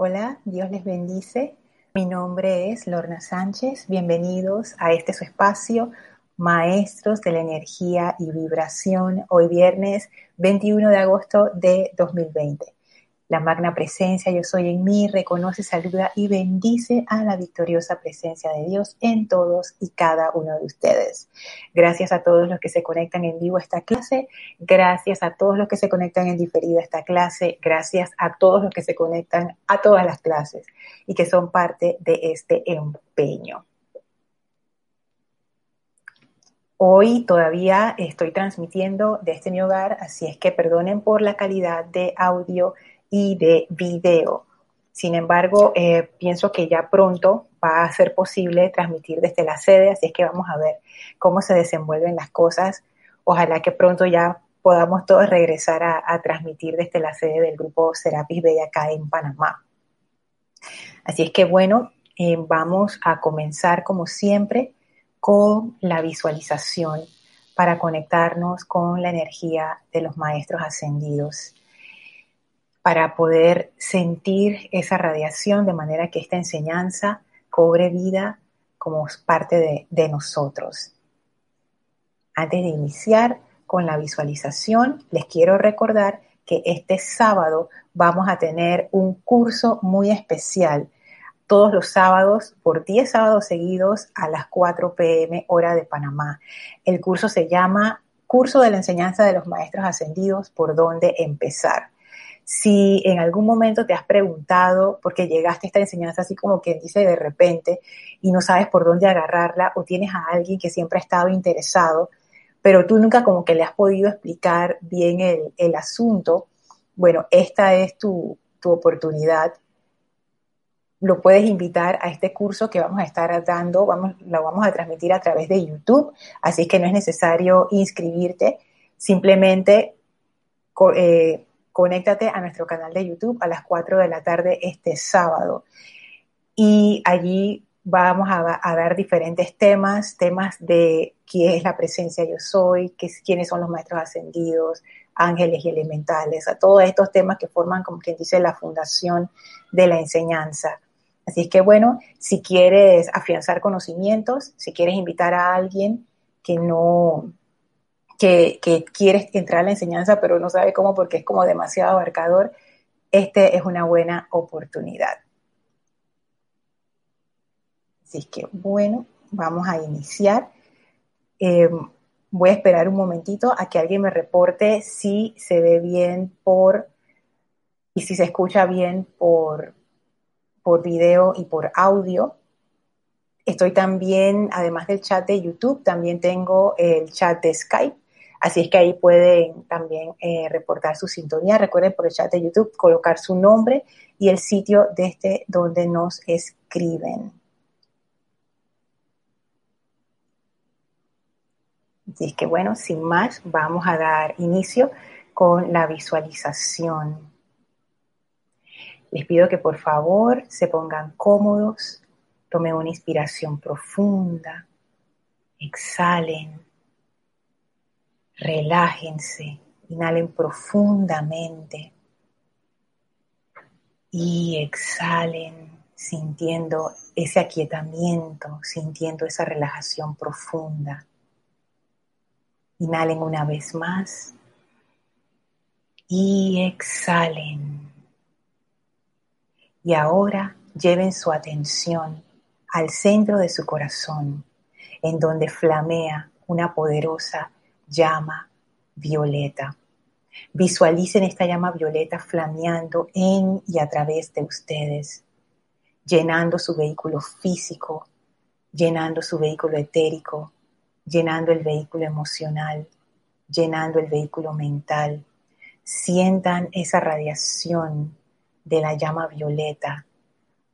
Hola, Dios les bendice. Mi nombre es Lorna Sánchez. Bienvenidos a este su espacio, Maestros de la Energía y Vibración, hoy viernes 21 de agosto de 2020. La magna presencia yo soy en mí reconoce, saluda y bendice a la victoriosa presencia de Dios en todos y cada uno de ustedes. Gracias a todos los que se conectan en vivo a esta clase, gracias a todos los que se conectan en diferido a esta clase, gracias a todos los que se conectan a todas las clases y que son parte de este empeño. Hoy todavía estoy transmitiendo desde mi hogar, así es que perdonen por la calidad de audio y de video. Sin embargo, eh, pienso que ya pronto va a ser posible transmitir desde la sede, así es que vamos a ver cómo se desenvuelven las cosas. Ojalá que pronto ya podamos todos regresar a, transmitir desde la sede del grupo Serapis Bay acá en Panamá. Así es que bueno, eh, vamos a comenzar como siempre con la visualización para conectarnos con la energía de los maestros ascendidos para poder sentir esa radiación de manera que esta enseñanza cobre vida como parte de, nosotros. Antes de iniciar con la visualización, les quiero recordar que este sábado vamos a tener un curso muy especial todos los sábados por 10 sábados seguidos a las 4 pm hora de Panamá. El curso se llama Curso de la Enseñanza de los Maestros Ascendidos, por dónde empezar. Si en algún momento te has preguntado, porque llegaste a esta enseñanza así como quien dice de repente y no sabes por dónde agarrarla, o tienes a alguien que siempre ha estado interesado, pero tú nunca como que le has podido explicar bien el, asunto, bueno, esta es tu, oportunidad. Lo puedes invitar a este curso que vamos a estar dando, vamos, lo vamos a transmitir a través de YouTube, así que no es necesario inscribirte, simplemente eh, conéctate a nuestro canal de YouTube a las 4 de la tarde este sábado. Y allí vamos a, dar diferentes temas, temas de quién es la presencia yo soy, qué, quiénes son los maestros ascendidos, ángeles y elementales, a todos estos temas que forman, como quien dice, la fundación de la enseñanza. Así es que bueno, si quieres afianzar conocimientos, si quieres invitar a alguien que no, que, que quiere entrar a la enseñanza pero no sabe cómo porque es como demasiado abarcador, este es una buena oportunidad. Así que bueno, vamos a iniciar. Em, voy a esperar un momentito a que alguien me reporte si se ve bien por y si se escucha bien por, por video y por audio. Estoy también, además del chat de YouTube, también tengo el chat de Skype Así es que ahí pueden también eh, reportar su sintonía. Recuerden por el chat de YouTube colocar su nombre y el sitio desde donde nos escriben. Así es que bueno, sin más, vamos a dar inicio con la visualización. Les pido que por favor se pongan cómodos, tomen una inspiración profunda, exhalen relájense, inhalen profundamente y exhalen sintiendo ese aquietamiento, sintiendo esa relajación profunda. Inhalen una vez más y exhalen. Y ahora lleven su atención al centro de su corazón, en donde flamea una poderosa llama violeta. Visualicen esta llama violeta flameando en y a través de ustedes, llenando su vehículo físico, llenando su vehículo etérico, llenando el vehículo emocional, llenando el vehículo mental. Sientan esa radiación de la llama violeta,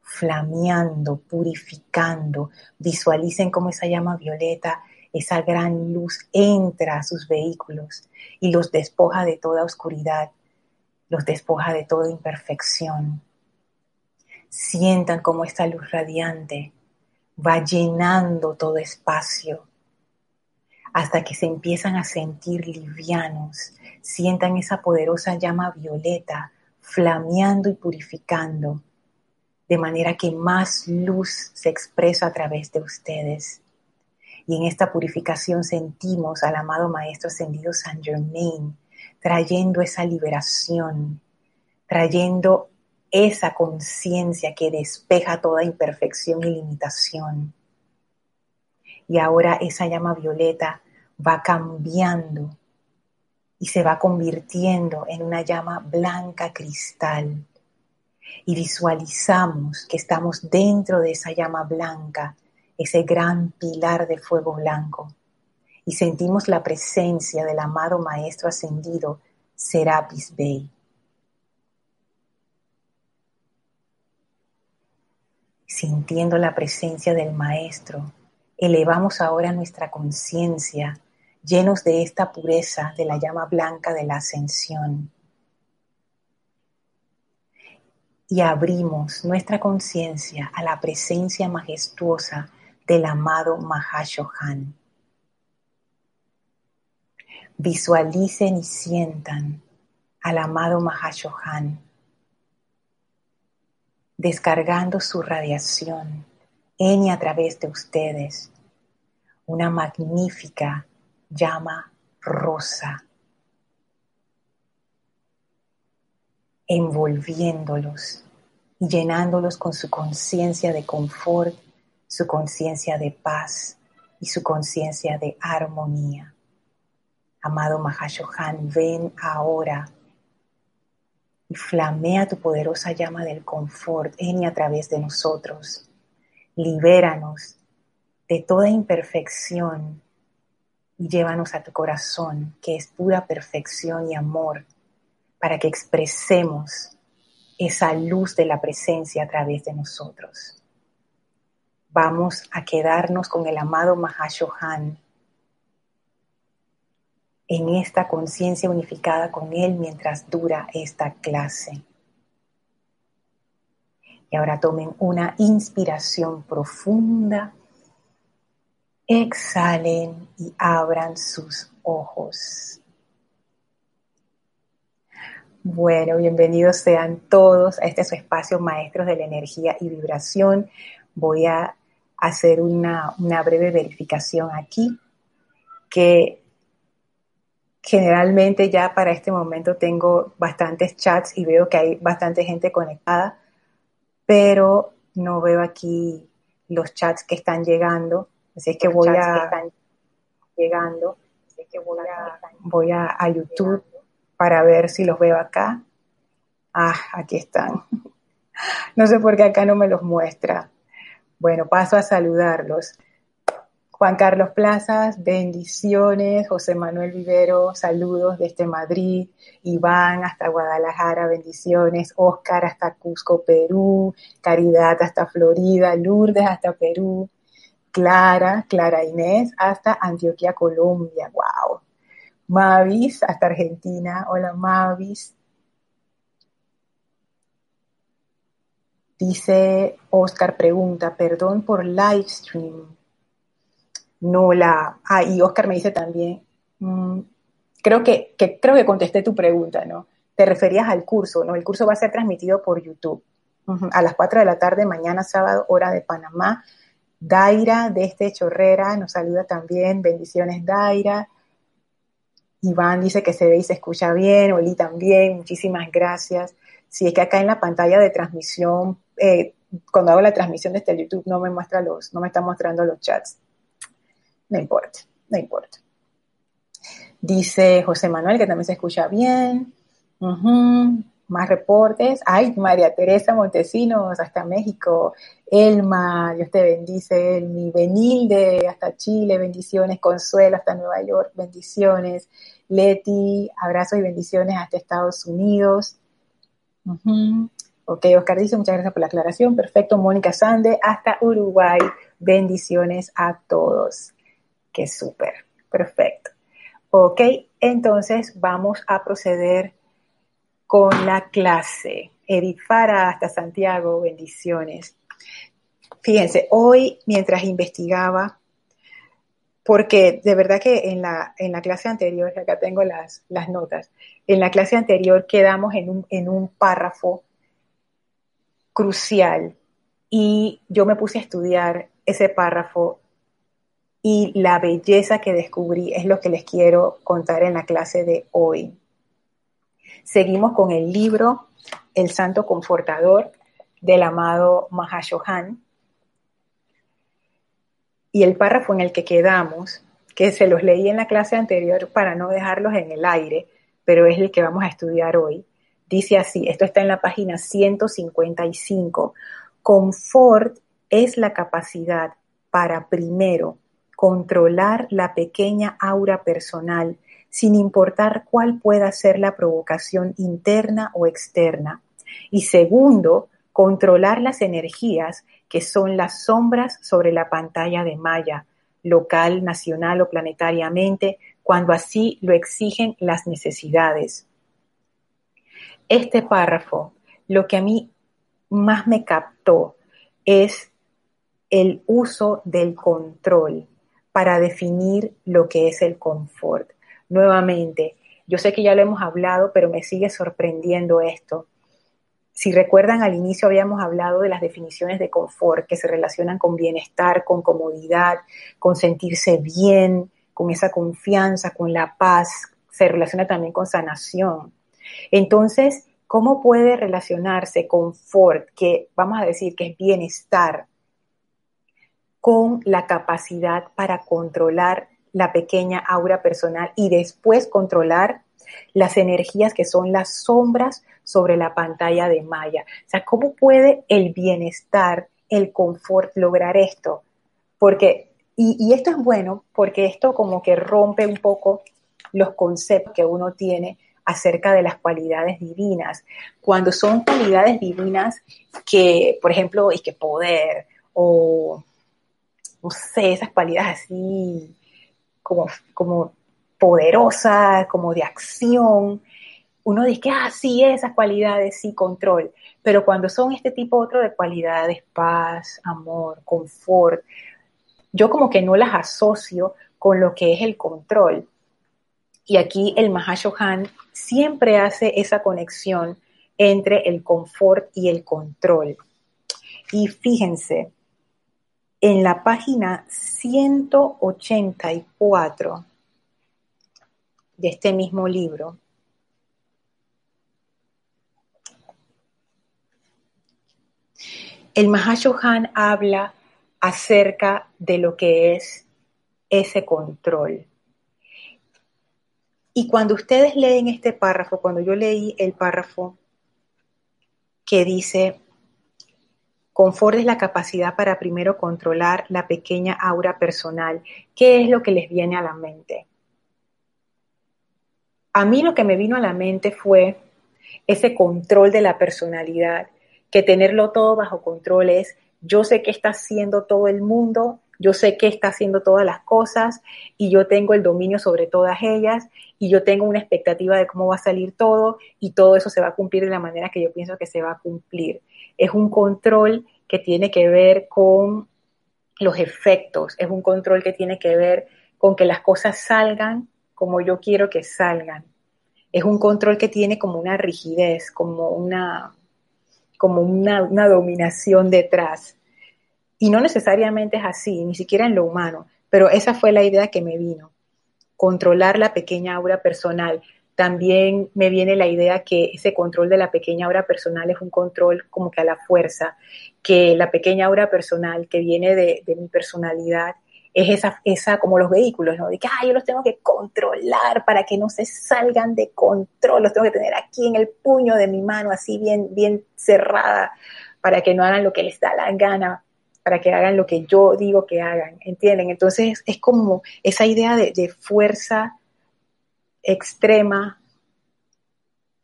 flameando, purificando. Visualicen cómo esa llama violeta esa gran luz entra a sus vehículos y los despoja de toda oscuridad, los despoja de toda imperfección. Sientan cómo esta luz radiante va llenando todo espacio hasta que se empiezan a sentir livianos. Sientan esa poderosa llama violeta flameando y purificando de manera que más luz se expresa a través de ustedes. Y en esta purificación sentimos al amado Maestro Ascendido San Germain trayendo esa liberación, trayendo esa conciencia que despeja toda imperfección y limitación. Y ahora esa llama violeta va cambiando y se va convirtiendo en una llama blanca cristal. Y visualizamos que estamos dentro de esa llama blanca, ese gran pilar de fuego blanco. Y sentimos la presencia del amado Maestro Ascendido, Serapis Bey. Sintiendo la presencia del Maestro, elevamos ahora nuestra conciencia llenos de esta pureza de la llama blanca de la ascensión. Y abrimos nuestra conciencia a la presencia majestuosa del amado Mahashohan. Visualicen y sientan al amado Mahashohan descargando su radiación en y a través de ustedes, una magnífica llama rosa, envolviéndolos y llenándolos con su conciencia de confort, su conciencia de paz y su conciencia de armonía. Amado Mahashohan, ven ahora y flamea tu poderosa llama del confort en y a través de nosotros. Libéranos de toda imperfección y llévanos a tu corazón, que es pura perfección y amor, para que expresemos esa luz de la presencia a través de nosotros. Vamos a quedarnos con el amado Mahashohan en esta conciencia unificada con Él mientras dura esta clase. Y ahora tomen una inspiración profunda Exhalen y abran sus ojos. Bueno, bienvenidos sean todos a este su espacio Maestros de la Energía y Vibración. Voy a hacer una, una breve verificación aquí, que generalmente ya para este momento tengo bastantes chats y veo que hay bastante gente conectada, pero no veo aquí los chats que están llegando. Así es que voy a, llegando, así que voy a, voy a, YouTube para ver si los veo acá. Ah, aquí están. No sé por qué acá no me los muestra. Bueno, paso a saludarlos. Juan Carlos Plazas, bendiciones. José Manuel Vivero, saludos desde Madrid. Iván hasta Guadalajara, bendiciones. Oscar hasta Cusco, Perú. Caridad hasta Florida. Lourdes hasta Perú. Clara, Clara Inés, hasta Antioquia, Colombia. ¡Wow! Mavis, hasta Argentina. Hola, Mavis. Dice Oscar, pregunta, perdón por live stream. No la. Ah, y Oscar me dice también. Mm, creo que, creo que contesté tu pregunta, ¿no? Te referías al curso, ¿no? El curso va a ser transmitido por YouTube a las 4 de la tarde, mañana sábado, hora de Panamá. Daira de este Chorrera nos saluda también. Bendiciones, Daira. Iván dice que se ve y se escucha bien. Oli también. Muchísimas gracias. Si es que acá en la pantalla de transmisión, eh, cuando hago la transmisión desde YouTube, no me muestra los, no me está mostrando los chats. No importa, no importa. Dice José Manuel que también se escucha bien más reportes. Ay, María Teresa Montesinos, hasta México. Elma, Dios te bendice. Elmi, Benilde, hasta Chile, bendiciones. Consuelo, hasta Nueva York, bendiciones. Leti, abrazos y bendiciones hasta Estados Unidos. Ok, Oscar dice, muchas gracias por la aclaración. Perfecto, Mónica Sande, hasta Uruguay. Bendiciones a todos. Qué súper, perfecto. Ok, entonces vamos a proceder con la clase. Edith hasta Santiago, bendiciones. Fíjense, hoy mientras investigaba, porque de verdad que en la, en la clase anterior, acá tengo las, las notas, en la clase anterior quedamos en un, en un párrafo crucial y yo me puse a estudiar ese párrafo y la belleza que descubrí es lo que les quiero contar en la clase de hoy. Seguimos con el libro El Santo Confortador del amado Mahashohan. Y el párrafo en el que quedamos, que se los leí en la clase anterior para no dejarlos en el aire, pero es el que vamos a estudiar hoy, dice así, esto está en la página 155, confort es la capacidad para primero controlar la pequeña aura personal sin importar cuál pueda ser la provocación interna o externa. Y segundo, controlar las energías que son las sombras sobre la pantalla de malla, local, nacional o planetariamente, cuando así lo exigen las necesidades. Este párrafo, lo que a mí más me captó es el uso del control para definir lo que es el confort. Nuevamente, yo sé que ya lo hemos hablado, pero me sigue sorprendiendo esto. Si recuerdan, al inicio habíamos hablado de las definiciones de confort que se relacionan con bienestar, con comodidad, con sentirse bien, con esa confianza, con la paz, se relaciona también con sanación. Entonces, ¿cómo puede relacionarse confort, que vamos a decir que es bienestar, con la capacidad para controlar la pequeña aura personal y después controlar las energías que son las sombras sobre la pantalla de Maya. O sea, ¿cómo puede el bienestar, el confort lograr esto? Porque, y, esto es bueno porque esto como que rompe un poco los conceptos que uno tiene acerca de las cualidades divinas. Cuando son cualidades divinas que, por ejemplo, es que poder o no sé, esas cualidades así como, como poderosas, como de acción. Uno dice que, ah, sí, esas cualidades, sí, control. Pero cuando son este tipo otro de cualidades, paz, amor, confort, yo como que no las asocio con lo que es el control. Y aquí el Mahashohan siempre hace esa conexión entre el confort y el control. Y fíjense, en la página 184 de este mismo libro, el Mahashohan habla acerca de lo que es ese control. Y cuando ustedes leen este párrafo, cuando yo leí el párrafo que dice, Confort es la capacidad para primero controlar la pequeña aura personal. ¿Qué es lo que les viene a la mente? A mí lo que me vino a la mente fue ese control de la personalidad, que tenerlo todo bajo control es, yo sé qué está haciendo todo el mundo, yo sé qué está haciendo todas las cosas y yo tengo el dominio sobre todas ellas y yo tengo una expectativa de cómo va a salir todo y todo eso se va a cumplir de la manera que yo pienso que se va a cumplir es un control que tiene que ver con los efectos, es un control que tiene que ver con que las cosas salgan como yo quiero que salgan. Es un control que tiene como una rigidez, como una, como una, dominación detrás. Y no necesariamente es así, ni siquiera en lo humano, pero esa fue la idea que me vino. Controlar la pequeña aura personal, también me viene la idea que ese control de la pequeña aura personal es un control como que a la fuerza, que la pequeña aura personal que viene de, mi personalidad es esa, esa como los vehículos, ¿no? De que, yo los tengo que controlar para que no se salgan de control, los tengo que tener aquí en el puño de mi mano, así bien, bien cerrada, para que no hagan lo que les da la gana, para que hagan lo que yo digo que hagan, ¿entienden? Entonces es como esa idea de, de fuerza extrema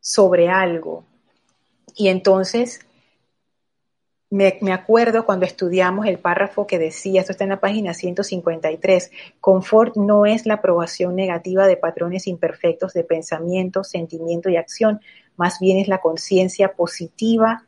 sobre algo. Y entonces me, acuerdo cuando estudiamos el párrafo que decía, esto está en la página 153, confort no es la aprobación negativa de patrones imperfectos de pensamiento, sentimiento y acción, más bien es la conciencia positiva,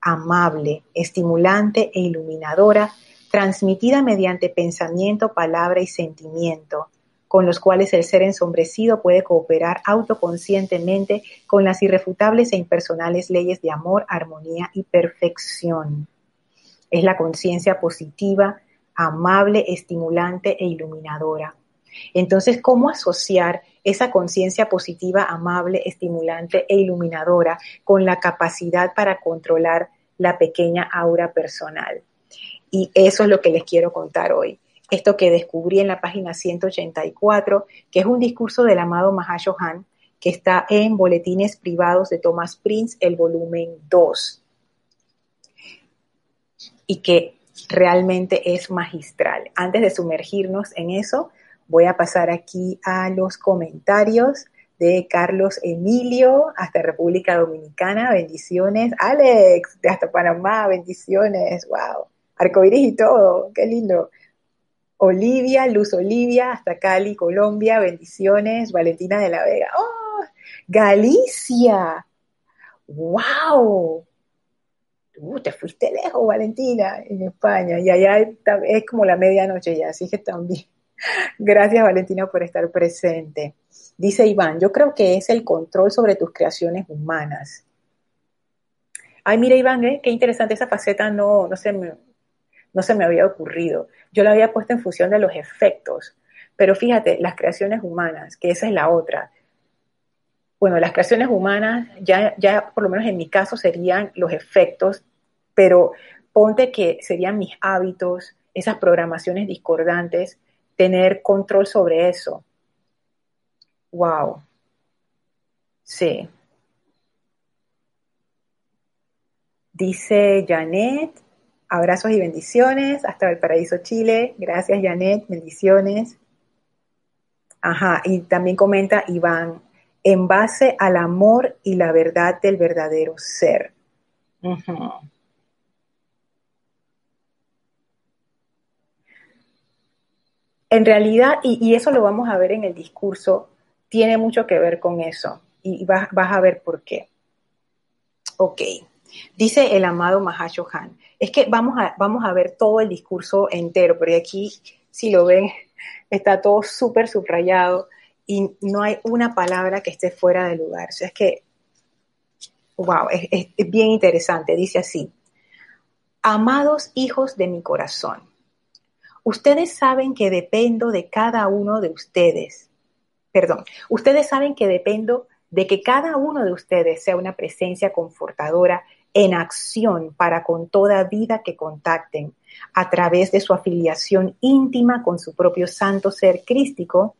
amable, estimulante e iluminadora, transmitida mediante pensamiento, palabra y sentimiento con los cuales el ser ensombrecido puede cooperar autoconscientemente con las irrefutables e impersonales leyes de amor, armonía y perfección. Es la conciencia positiva, amable, estimulante e iluminadora. Entonces, ¿cómo asociar esa conciencia positiva, amable, estimulante e iluminadora con la capacidad para controlar la pequeña aura personal? Y eso es lo que les quiero contar hoy esto que descubrí en la página 184, que es un discurso del amado Mahashohan, que está en Boletines Privados de Thomas Prince, el volumen 2, y que realmente es magistral. Antes de sumergirnos en eso, voy a pasar aquí a los comentarios de Carlos Emilio hasta República Dominicana, bendiciones. Alex, de hasta Panamá, bendiciones, wow. Arcoiris y todo, qué lindo. Olivia, Luz Olivia, hasta Cali, Colombia, bendiciones, Valentina de la Vega. ¡Oh! Galicia. ¡Wow! Uh, te fuiste lejos, Valentina, en España. Y allá es como la medianoche ya, así que también. Gracias, Valentina, por estar presente. Dice Iván, yo creo que es el control sobre tus creaciones humanas. Ay, mira, Iván, ¿eh? qué interesante esa faceta, no, no, se me, no se me había ocurrido. Yo la había puesto en función de los efectos. Pero fíjate, las creaciones humanas, que esa es la otra. Bueno, las creaciones humanas, ya, ya por lo menos en mi caso serían los efectos, pero ponte que serían mis hábitos, esas programaciones discordantes, tener control sobre eso. Wow. Sí. Dice Janet, Abrazos y bendiciones hasta el paraíso Chile. Gracias, Janet. Bendiciones. Ajá, y también comenta Iván, en base al amor y la verdad del verdadero ser. En realidad, y, eso lo vamos a ver en el discurso, tiene mucho que ver con eso. Y vas, vas a ver por qué. Ok. Dice el amado Mahashohan, es que vamos a, vamos a ver todo el discurso entero, pero aquí, si lo ven, está todo súper subrayado y no hay una palabra que esté fuera de lugar. O sea, es que, wow, es bien interesante. Dice así, amados hijos de mi corazón, ustedes saben que dependo de cada uno de ustedes. Perdón, ustedes saben que dependo de que cada uno de ustedes sea una presencia confortadora en acción para con toda vida que contacten a través de su afiliación íntima con su propio santo ser crístico,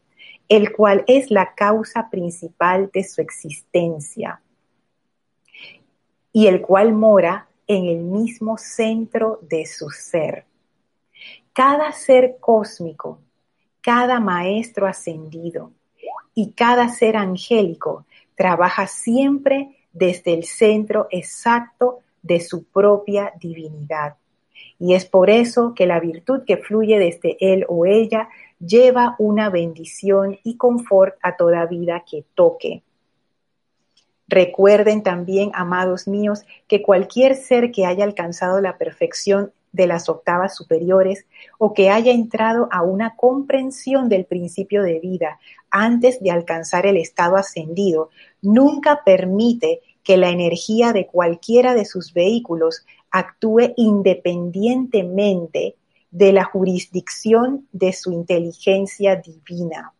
el cual es la causa principal de su existencia y el cual mora en el mismo centro de su ser. Cada ser cósmico, cada maestro ascendido y cada ser angélico trabaja siempre desde el centro exacto de su propia divinidad. Y es por eso que la virtud que fluye desde él o ella lleva una bendición y confort a toda vida que toque. Recuerden también, amados míos, que cualquier ser que haya alcanzado la perfección de las octavas superiores o que haya entrado a una comprensión del principio de vida antes de alcanzar el estado ascendido, nunca permite que la energía de cualquiera de sus vehículos actúe independientemente de la jurisdicción de su inteligencia divina,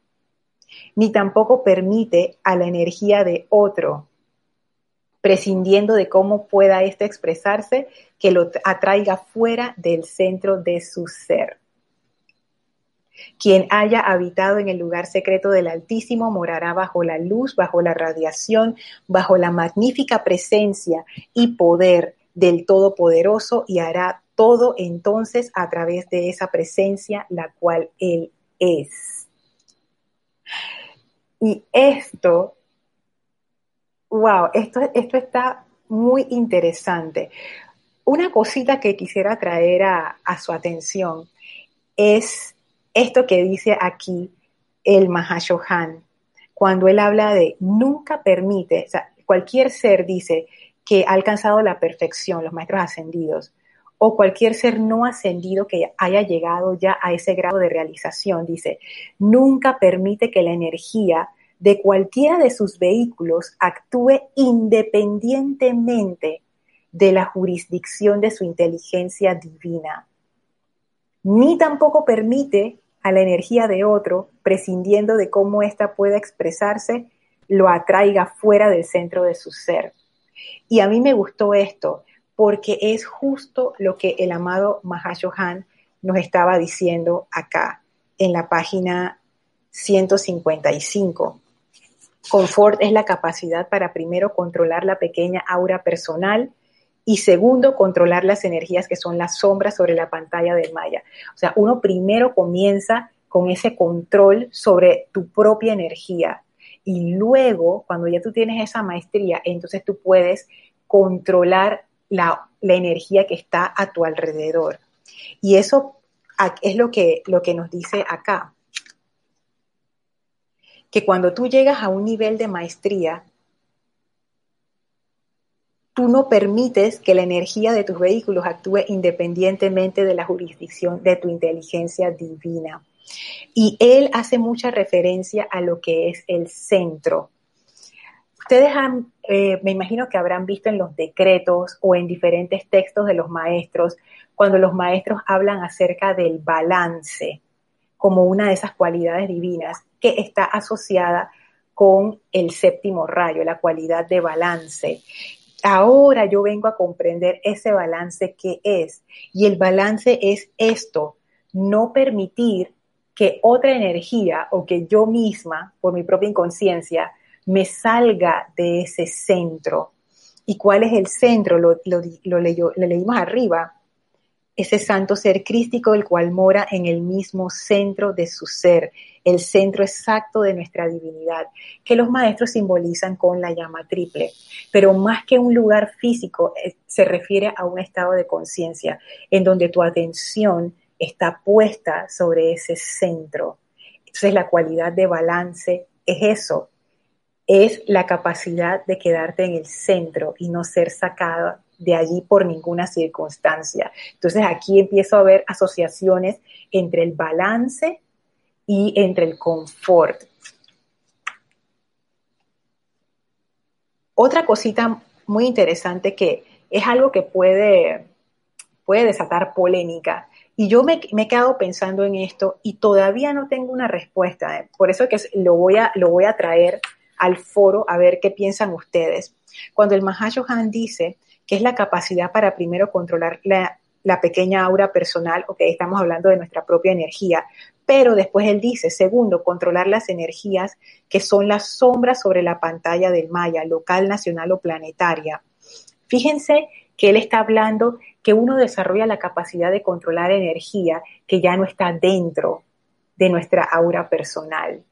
ni tampoco permite a la energía de otro, prescindiendo de cómo pueda ésta expresarse, que lo atraiga fuera del centro de su ser. Quien haya habitado en el lugar secreto del Altísimo morará bajo la luz, bajo la radiación, bajo la magnífica presencia y poder del Todopoderoso y hará todo entonces a través de esa presencia, la cual Él es. Y esto, wow, esto, esto está muy interesante. Una cosita que quisiera traer a, a su atención es esto que dice aquí el Mahashohan, cuando él habla de nunca permite, cualquier ser dice que ha alcanzado la perfección, los maestros ascendidos, o cualquier ser no ascendido que haya llegado ya a ese grado de realización, dice, nunca permite que la energía de cualquiera de sus vehículos actúe independientemente de la jurisdicción de su inteligencia divina, ni tampoco permite a la energía de otro, prescindiendo de cómo ésta pueda expresarse, lo atraiga fuera del centro de su ser. Y a mí me gustó esto, porque es justo lo que el amado Mahashohan nos estaba diciendo acá, en la página 155. Confort es la capacidad para primero controlar la pequeña aura personal y segundo, controlar las energías que son las sombras sobre la pantalla del Maya. O sea, uno primero comienza con ese control sobre tu propia energía y luego, cuando ya tú tienes esa maestría, entonces tú puedes controlar la, energía que está a tu alrededor. Y eso es lo que, lo que nos dice acá. Que cuando tú llegas a un nivel de maestría, tú no permites que la energía de tus vehículos actúe independientemente de la jurisdicción de tu inteligencia divina. Y él hace mucha referencia a lo que es el centro. Ustedes han, eh, me imagino que habrán visto en los decretos o en diferentes textos de los maestros, cuando los maestros hablan acerca del balance como una de esas cualidades divinas que está asociada con el séptimo rayo, la cualidad de balance. Ahora yo vengo a comprender ese balance que es. Y el balance es esto, no permitir que otra energía o que yo misma, por mi propia inconsciencia, me salga de ese centro. ¿Y cuál es el centro? Lo, lo, leímos arriba. Ese santo ser crístico, el cual mora en el mismo centro de su ser, el centro exacto de nuestra divinidad, que los maestros simbolizan con la llama triple. Pero más que un lugar físico, eh, se refiere a un estado de conciencia en donde tu atención está puesta sobre ese centro. Entonces la cualidad de balance es eso, es la capacidad de quedarte en el centro y no ser sacada de allí por ninguna circunstancia. Entonces aquí empiezo a ver asociaciones entre el balance y entre el confort. Otra cosita muy interesante que es algo que puede, puede desatar polémica. Y yo me, he quedado pensando en esto y todavía no tengo una respuesta. ¿eh? Por eso que lo voy, a, lo voy a traer al foro a ver qué piensan ustedes. Cuando el Mahashohan dice que es la capacidad para primero controlar la, pequeña aura personal, ok, estamos hablando de nuestra propia energía, pero después él dice, segundo, controlar las energías que son las sombras sobre la pantalla del Maya, local, nacional o planetaria. Fíjense que él está hablando que uno desarrolla la capacidad de controlar energía que ya no está dentro de nuestra aura personal.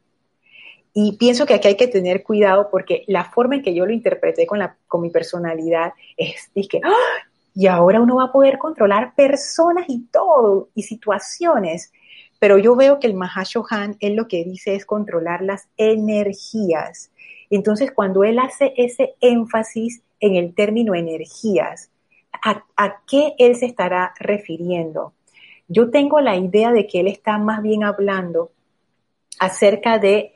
Y pienso que aquí hay que tener cuidado porque la forma en que yo lo interpreté con, la, con mi personalidad es, que, ¡ah! y ahora uno va a poder controlar personas y todo, y situaciones. Pero yo veo que el Mahashohan, él lo que dice es controlar las energías. Entonces, cuando él hace ese énfasis en el término energías, ¿a, ¿a, qué él se estará refiriendo? Yo tengo la idea de que él está más bien hablando acerca de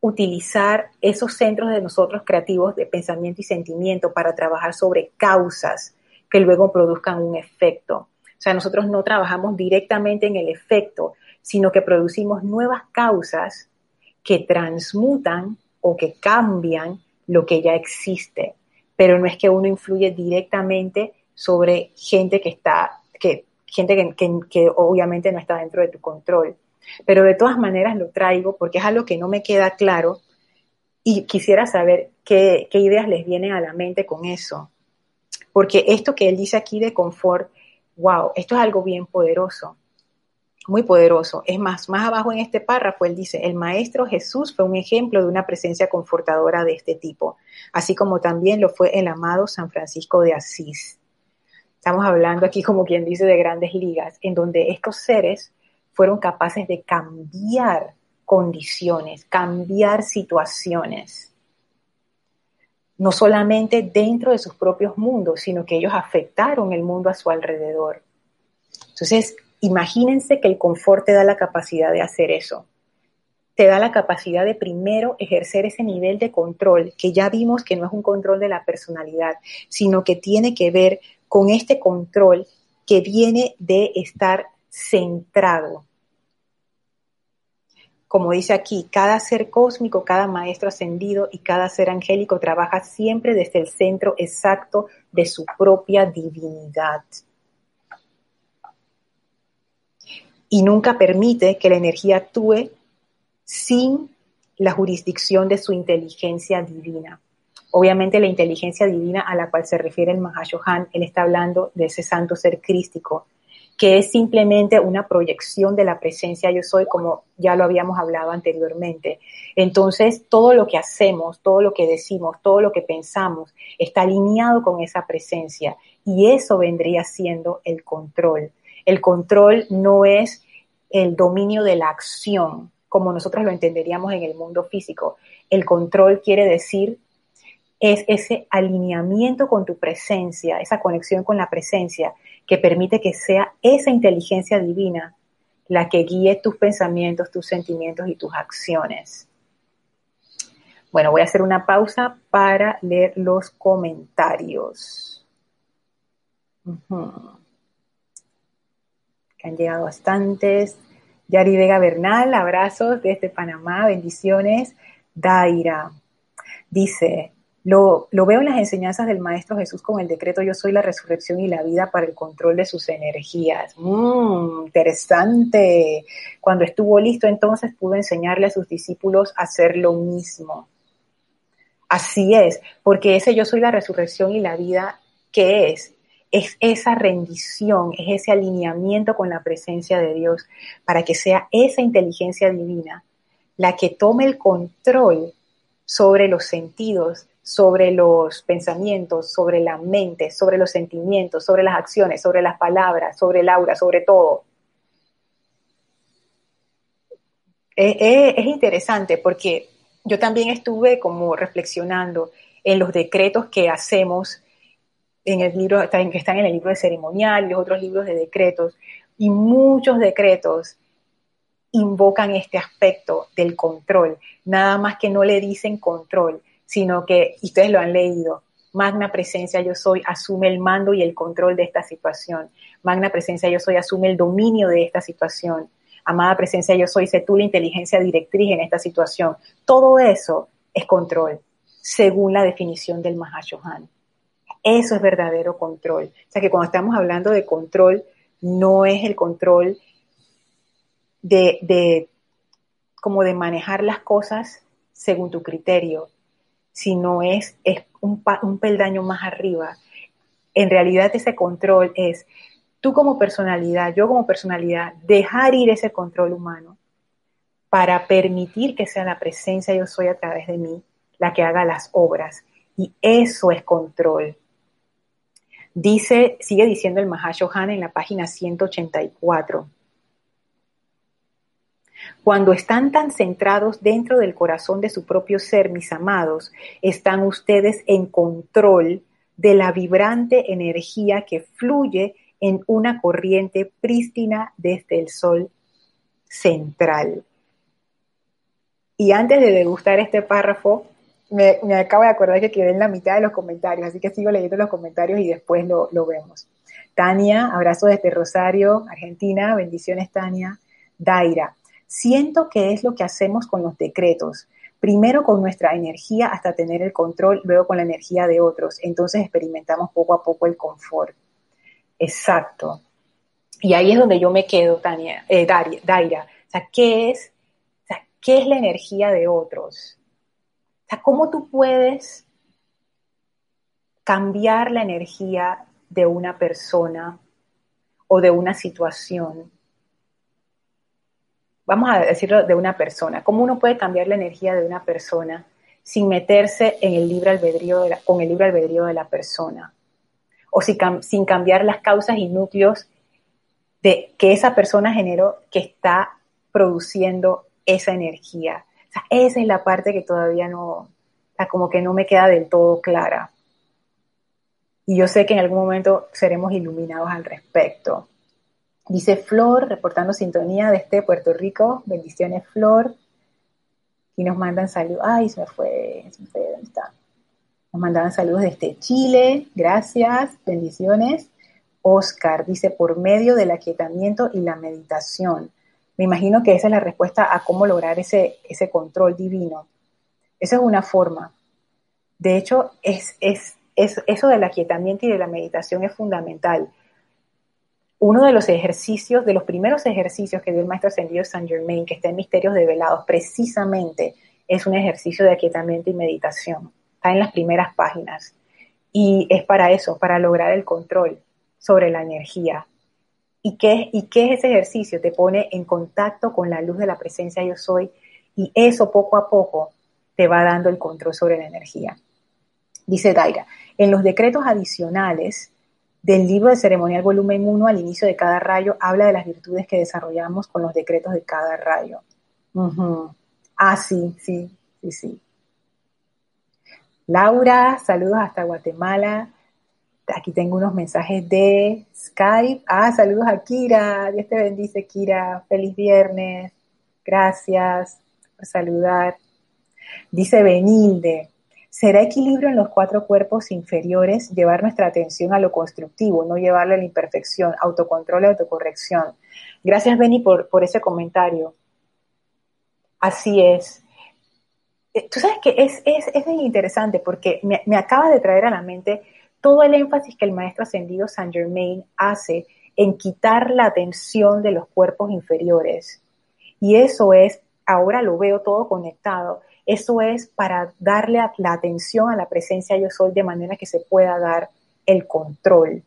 utilizar esos centros de nosotros creativos de pensamiento y sentimiento para trabajar sobre causas que luego produzcan un efecto. O sea, nosotros no trabajamos directamente en el efecto, sino que producimos nuevas causas que transmutan o que cambian lo que ya existe. Pero no es que uno influye directamente sobre gente que está, que, gente que, que obviamente no está dentro de tu control. Pero de todas maneras lo traigo porque es algo que no me queda claro y quisiera saber qué, ideas les vienen a la mente con eso. Porque esto que él dice aquí de confort, wow, esto es algo bien poderoso, muy poderoso. Es más, más abajo en este párrafo él dice, el Maestro Jesús fue un ejemplo de una presencia confortadora de este tipo, así como también lo fue el amado San Francisco de Asís. Estamos hablando aquí, como quien dice, de grandes ligas, en donde estos seres fueron capaces de cambiar condiciones, cambiar situaciones. no solamente dentro de sus propios mundos, sino que ellos afectaron el mundo a su alrededor. Entonces, imagínense que el confort te da la capacidad de hacer eso. Te da la capacidad de primero ejercer ese nivel de control, que ya vimos que no es un control de la personalidad, sino que tiene que ver con este control que viene de estar centrado, como dice aquí, cada ser cósmico, cada maestro ascendido y cada ser angélico trabaja siempre desde el centro exacto de su propia divinidad. Y nunca permite que la energía actúe sin la jurisdicción de su inteligencia divina. Obviamente la inteligencia divina a la cual se refiere el Mahashohan, él está hablando de ese santo ser crístico, que es simplemente una proyección de la presencia yo soy, como ya lo habíamos hablado anteriormente. Entonces, todo lo que hacemos, todo lo que decimos, todo lo que pensamos, está alineado con esa presencia y eso vendría siendo el control. El control no es el dominio de la acción, como nosotros lo entenderíamos en el mundo físico. El control quiere decir es ese alineamiento con tu presencia, esa conexión con la presencia que permite que sea esa inteligencia divina la que guíe tus pensamientos, tus sentimientos y tus acciones. Bueno, voy a hacer una pausa para leer los comentarios. Que han llegado bastantes. Yari Vega Bernal, abrazos desde Panamá, bendiciones. Daira dice, lo, veo en las enseñanzas del Maestro Jesús con el decreto Yo soy la resurrección y la vida para el control de sus energías. Mmm, interesante. Cuando estuvo listo entonces pudo enseñarle a sus discípulos a hacer lo mismo. Así es, porque ese Yo soy la resurrección y la vida, ¿qué es? Es esa rendición, es ese alineamiento con la presencia de Dios para que sea esa inteligencia divina la que tome el control sobre los sentidos sobre los pensamientos, sobre la mente, sobre los sentimientos, sobre las acciones, sobre las palabras, sobre el aura, sobre todo. Es, interesante porque yo también estuve como reflexionando en los decretos que hacemos en el libro, que están en el libro de ceremonial y los otros libros de decretos, y muchos decretos invocan este aspecto del control, nada más que no le dicen control, sino que, y ustedes lo han leído, Magna Presencia Yo Soy asume el mando y el control de esta situación. Magna Presencia Yo Soy asume el dominio de esta situación. Amada Presencia Yo Soy, sé tú la inteligencia directriz en esta situación. Todo eso es control, según la definición del Mahashohan. Eso es verdadero control. O sea que cuando estamos hablando de control, no es el control de, de como de manejar las cosas según tu criterio, sino es, es un, peldaño más arriba. En realidad ese control es tú como personalidad, yo como personalidad, dejar ir ese control humano para permitir que sea la presencia yo soy a través de mí la que haga las obras. Y eso es control. Dice, sigue diciendo el Mahashohan en la página 184. Cuando están tan centrados dentro del corazón de su propio ser, mis amados, están ustedes en control de la vibrante energía que fluye en una corriente prístina desde el sol central. Y antes de degustar este párrafo, me, acabo de acordar que quedé en la mitad de los comentarios, así que sigo leyendo los comentarios y después lo, lo vemos. Tania, abrazo desde Rosario, Argentina, bendiciones Tania. Daira, Siento que es lo que hacemos con los decretos. Primero con nuestra energía hasta tener el control, luego con la energía de otros. Entonces experimentamos poco a poco el confort. Exacto. Y ahí es donde yo me quedo, Tania, eh, Daira. O sea, ¿qué es, ¿qué es la energía de otros? O sea, ¿cómo tú puedes cambiar la energía de una persona o de una situación vamos a decirlo, de una persona. ¿Cómo uno puede cambiar la energía de una persona sin meterse en el libre albedrío con el libre albedrío de la persona? O sin cambiar las causas y núcleos de que esa persona generó que está produciendo esa energía. esa es la parte que todavía no, como que no me queda del todo clara. Y yo sé que en algún momento seremos iluminados al respecto. Dice Flor, reportando sintonía desde Puerto Rico. Bendiciones, Flor. Y nos mandan saludos. Ay, se me fue, se me fue, ¿dónde está? Nos mandaban saludos desde Chile. Gracias, bendiciones. Oscar dice, por medio del aquietamiento y la meditación. Me imagino que esa es la respuesta a cómo lograr ese, ese control divino. Esa es una forma. De hecho, es, es, eso del aquietamiento y de la meditación es fundamental. Uno de los ejercicios, de los primeros ejercicios que dio el maestro ascendido Saint Germain, que está en Misterios Develados, precisamente es un ejercicio de aquietamiento y meditación. Está en las primeras páginas. Y es para eso, para lograr el control sobre la energía. ¿Y qué, ¿Y qué es ese ejercicio? Te pone en contacto con la luz de la presencia yo soy y eso poco a poco te va dando el control sobre la energía. Dice Daira, en los decretos adicionales del libro de ceremonial volumen 1 al inicio de cada rayo habla de las virtudes que desarrollamos con los decretos de cada rayo. Ah, sí, sí, sí, sí. Laura, saludos hasta Guatemala. Aquí tengo unos mensajes de Skype. Ah, saludos a Kira. Dios te bendice, Kira. Feliz viernes. Gracias por saludar. Dice Benilde. ¿Será equilibrio en los cuatro cuerpos inferiores llevar nuestra atención a lo constructivo, no llevarle a la imperfección, autocontrol autocorrección? Gracias, Beni, por, por ese comentario. Así es. Eh, tú sabes que es, es, es interesante porque me, me acaba de traer a la mente todo el énfasis que el maestro ascendido Saint Germain hace en quitar la atención de los cuerpos inferiores. Y eso es, ahora lo veo todo conectado, eso es para darle la atención a la presencia yo soy de manera que se pueda dar el control.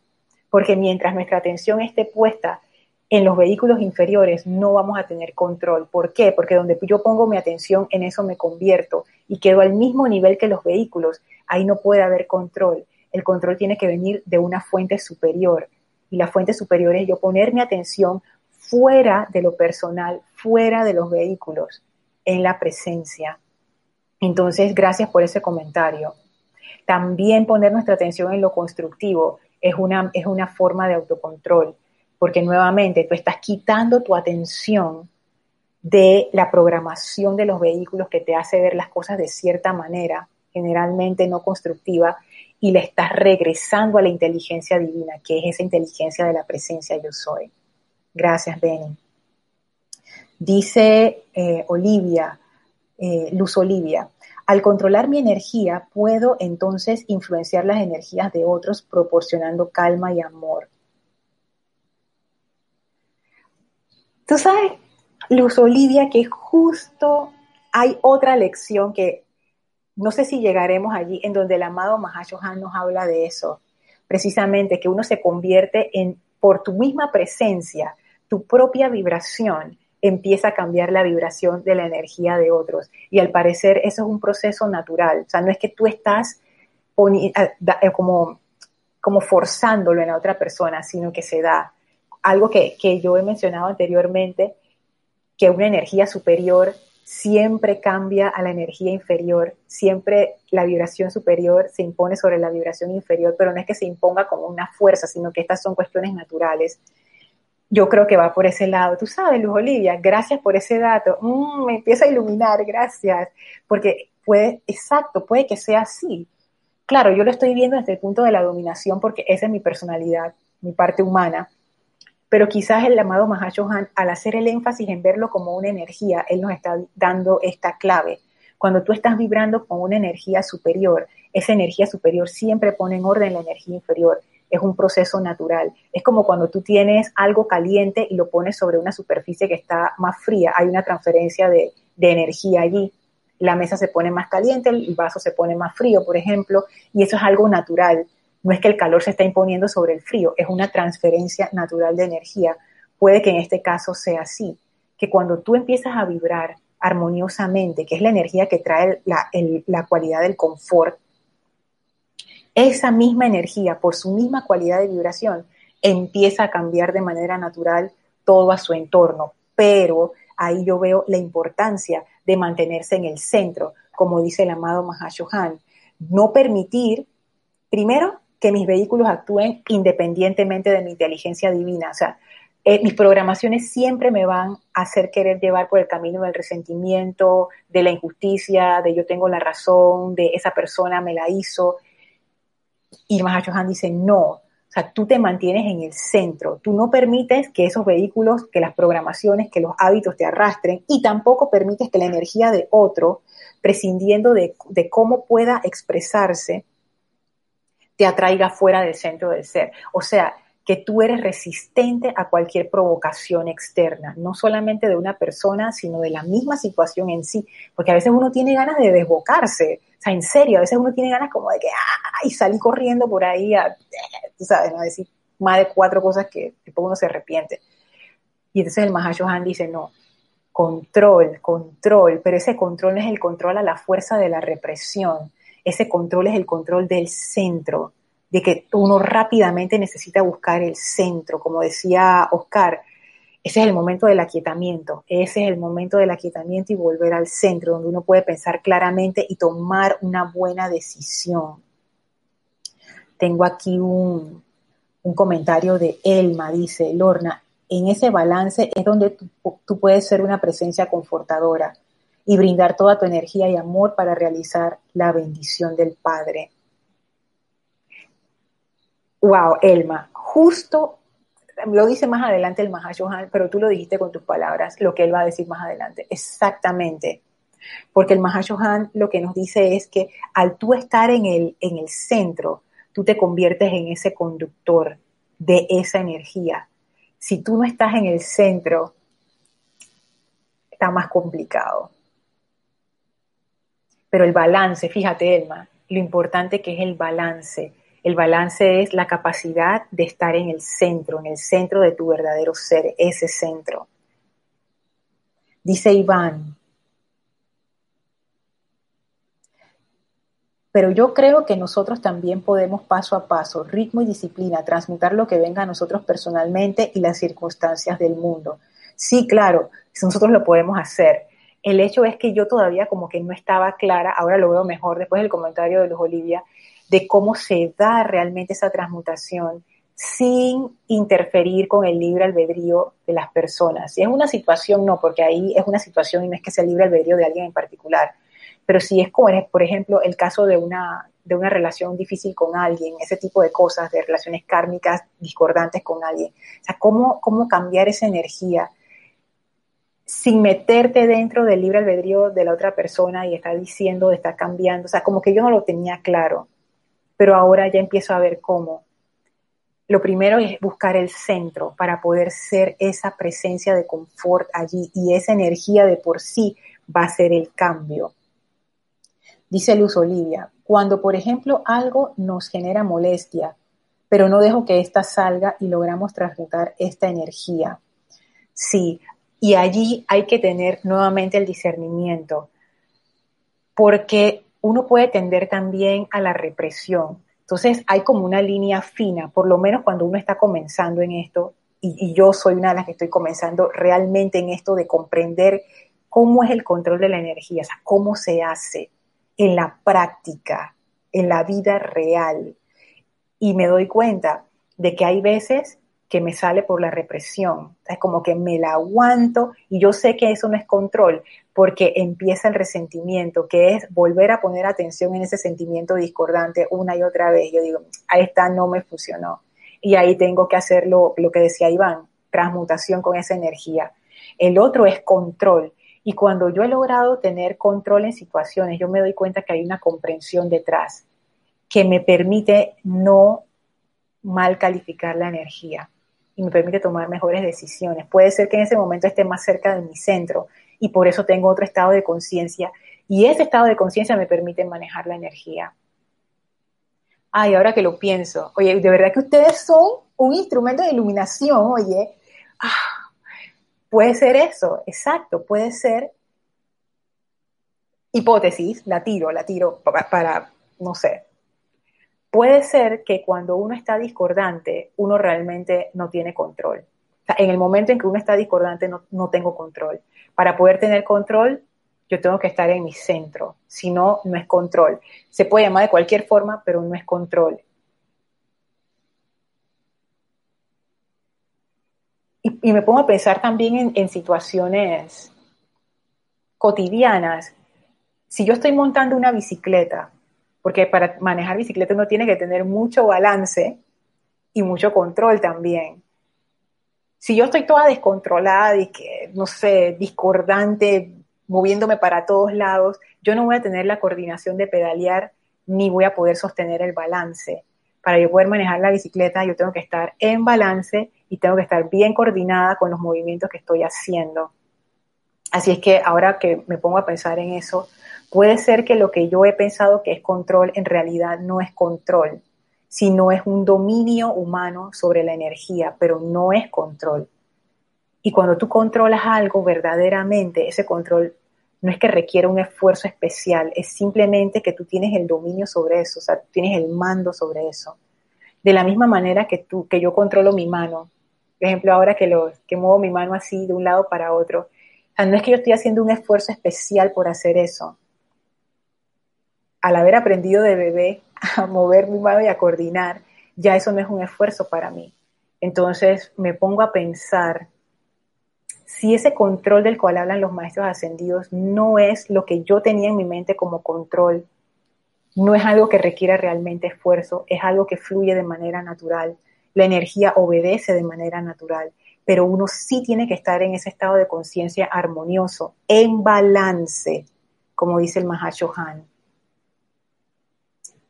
Porque mientras nuestra atención esté puesta en los vehículos inferiores, no vamos a tener control. ¿Por qué? Porque donde yo pongo mi atención, en eso me convierto y quedo al mismo nivel que los vehículos. Ahí no puede haber control el control tiene que venir de una fuente superior. Y la fuente superior es yo poner mi atención fuera de lo personal, fuera de los vehículos, en la presencia. Entonces, gracias por ese comentario. También poner nuestra atención en lo constructivo es una, es una forma de autocontrol, porque nuevamente tú estás quitando tu atención de la programación de los vehículos que te hace ver las cosas de cierta manera, generalmente no constructiva, y le estás regresando a la inteligencia divina, que es esa inteligencia de la presencia yo soy. Gracias, Benny. Dice eh, Olivia, eh, Luz Olivia, al controlar mi energía puedo entonces influenciar las energías de otros proporcionando calma y amor. Tú sabes, Luz Olivia, que justo hay otra lección que no sé si llegaremos allí en donde el amado Mahashohan nos habla de eso, precisamente que uno se convierte en, por tu misma presencia, tu propia vibración empieza a cambiar la vibración de la energía de otros. Y al parecer eso es un proceso natural, o sea, no es que tú estás eh, como, como forzándolo en la otra persona, sino que se da. Algo que, que yo he mencionado anteriormente, que una energía superior siempre cambia a la energía inferior, siempre la vibración superior se impone sobre la vibración inferior, pero no es que se imponga como una fuerza, sino que estas son cuestiones naturales. Yo creo que va por ese lado. Tú sabes, Luz Olivia, gracias por ese dato. Mm, me empieza a iluminar, gracias. Porque puede, exacto, puede que sea así. Claro, yo lo estoy viendo desde el punto de la dominación porque esa es mi personalidad, mi parte humana pero quizás el amado Mahashohan, al hacer el énfasis en verlo como una energía, él nos está dando esta clave. Cuando tú estás vibrando con una energía superior, esa energía superior siempre pone en orden la energía inferior. Es un proceso natural. Es como cuando tú tienes algo caliente y lo pones sobre una superficie que está más fría. Hay una transferencia de, de energía allí. La mesa se pone más caliente, el vaso se pone más frío, por ejemplo, y eso es algo natural no es que el calor se está imponiendo sobre el frío, es una transferencia natural de energía. Puede que en este caso sea así, que cuando tú empiezas a vibrar armoniosamente, que es la energía que trae la, la cualidad del confort, esa misma energía, por su misma cualidad de vibración, empieza a cambiar de manera natural todo a su entorno. Pero ahí yo veo la importancia de mantenerse en el centro, como dice el amado Mahashohan. No permitir, primero, que mis vehículos actúen independientemente de mi inteligencia divina. O sea, eh, mis programaciones siempre me van a hacer querer llevar por el camino del resentimiento, de la injusticia, de yo tengo la razón, de esa persona me la hizo. Y Mahachohan dice, no, o sea, tú te mantienes en el centro, tú no permites que esos vehículos, que las programaciones, que los hábitos te arrastren y tampoco permites que la energía de otro, prescindiendo de, de cómo pueda expresarse, te atraiga fuera del centro del ser. O sea, que tú eres resistente a cualquier provocación externa, no solamente de una persona, sino de la misma situación en sí, porque a veces uno tiene ganas de desbocarse, o sea, en serio, a veces uno tiene ganas como de que, ay, salí corriendo por ahí a, tú sabes, no decir más de cuatro cosas que después uno se arrepiente. Y entonces el Mahashohan dice, no, control, control, pero ese control no es el control a la fuerza de la represión, ese control es el control del centro, de que uno rápidamente necesita buscar el centro, como decía Oscar, ese es el momento del aquietamiento, ese es el momento del aquietamiento y volver al centro, donde uno puede pensar claramente y tomar una buena decisión. Tengo aquí un, comentario de Elma, dice Lorna, en ese balance es donde tú, tú puedes ser una presencia confortadora y brindar toda tu energía y amor para realizar la bendición del Padre. Wow, Elma, justo lo dice más adelante el Mahashohan, pero tú lo dijiste con tus palabras, lo que él va a decir más adelante. Exactamente. Porque el Mahashohan lo que nos dice es que al tú estar en el, en el centro, tú te conviertes en ese conductor de esa energía. Si tú no estás en el centro, está más complicado. Pero el balance, fíjate, Elma, lo importante que es el balance el balance es la capacidad de estar en el centro, en el centro de tu verdadero ser, ese centro. Dice Iván, pero yo creo que nosotros también podemos paso a paso, ritmo y disciplina, transmutar lo que venga a nosotros personalmente y las circunstancias del mundo. Sí, claro, nosotros lo podemos hacer. El hecho es que yo todavía como que no estaba clara, ahora lo veo mejor después del comentario de los Olivia, de cómo se da realmente esa transmutación sin interferir con el libre albedrío de las personas. Si es una situación, no, porque ahí es una situación y no es que sea libre albedrío de alguien en particular, pero si es como, por ejemplo, el caso de una, de una relación difícil con alguien, ese tipo de cosas, de relaciones kármicas discordantes con alguien. O sea, cómo, cómo cambiar esa energía sin meterte dentro del libre albedrío de la otra persona y estar diciendo, estar cambiando. O sea, como que yo no lo tenía claro pero ahora ya empiezo a ver cómo. Lo primero es buscar el centro para poder ser esa presencia de confort allí y esa energía de por sí va a ser el cambio. Dice Luz Olivia, cuando por ejemplo algo nos genera molestia, pero no dejo que ésta salga y logramos transmutar esta energía. Sí, y allí hay que tener nuevamente el discernimiento, porque uno puede tender también a la represión. Entonces hay como una línea fina, por lo menos cuando uno está comenzando en esto, y, yo soy una de las que estoy comenzando realmente en esto de comprender cómo es el control de la energía, cómo se hace en la práctica, en la vida real. Y me doy cuenta de que hay veces que me sale por la represión. Es como que me la aguanto y yo sé que eso no es control, porque empieza el resentimiento, que es volver a poner atención en ese sentimiento discordante una y otra vez. Yo digo, ahí está, no me funcionó. Y ahí tengo que hacer lo, que decía Iván, transmutación con esa energía. El otro es control. Y cuando yo he logrado tener control en situaciones, yo me doy cuenta que hay una comprensión detrás que me permite no mal calificar la energía y me permite tomar mejores decisiones. Puede ser que en ese momento esté más cerca de mi centro, y por eso tengo otro estado de conciencia y ese estado de conciencia me permite manejar la energía. Ay, ahora que lo pienso, oye, de verdad que ustedes son un instrumento de iluminación, oye, ah, puede ser eso, exacto, puede ser hipótesis, la tiro, la tiro para, no sé. Puede ser que cuando uno está discordante, uno realmente no tiene control. En el momento en que uno está discordante, no, no tengo control para poder tener control, yo tengo que estar en mi centro, si no, no es control. Se puede llamar de cualquier forma, pero no es control. Y, me pongo a pensar también en, situaciones cotidianas. Si yo estoy montando una bicicleta, porque para manejar bicicleta uno tiene que tener mucho balance y mucho control también. Si yo estoy toda descontrolada y que, no sé, discordante, moviéndome para todos lados, yo no voy a tener la coordinación de pedalear ni voy a poder sostener el balance. Para yo poder manejar la bicicleta, yo tengo que estar en balance y tengo que estar bien coordinada con los movimientos que estoy haciendo. Así es que ahora que me pongo a pensar en eso, puede ser que lo que yo he pensado que es control en realidad no es control, sino es un dominio humano sobre la energía, pero no es control. Y cuando tú controlas algo verdaderamente, ese control no es que requiera un esfuerzo especial, es simplemente que tú tienes el dominio sobre eso, o sea, tienes el mando sobre eso. De la misma manera que tú, que yo controlo mi mano. Por ejemplo, ahora que, lo, que muevo mi mano así de un lado para otro, no es que yo estoy haciendo un esfuerzo especial por hacer eso. Al haber aprendido de bebé a mover mi mano y a coordinar, ya eso no es un esfuerzo para mí. Entonces me pongo a pensar si ese control del cual hablan los maestros ascendidos no es lo que yo tenía en mi mente como control, no es algo que requiera realmente esfuerzo, es algo que fluye de manera natural. La energía obedece de manera natural, pero uno sí tiene que estar en ese estado de conciencia armonioso, en balance, como dice el Mahashohan.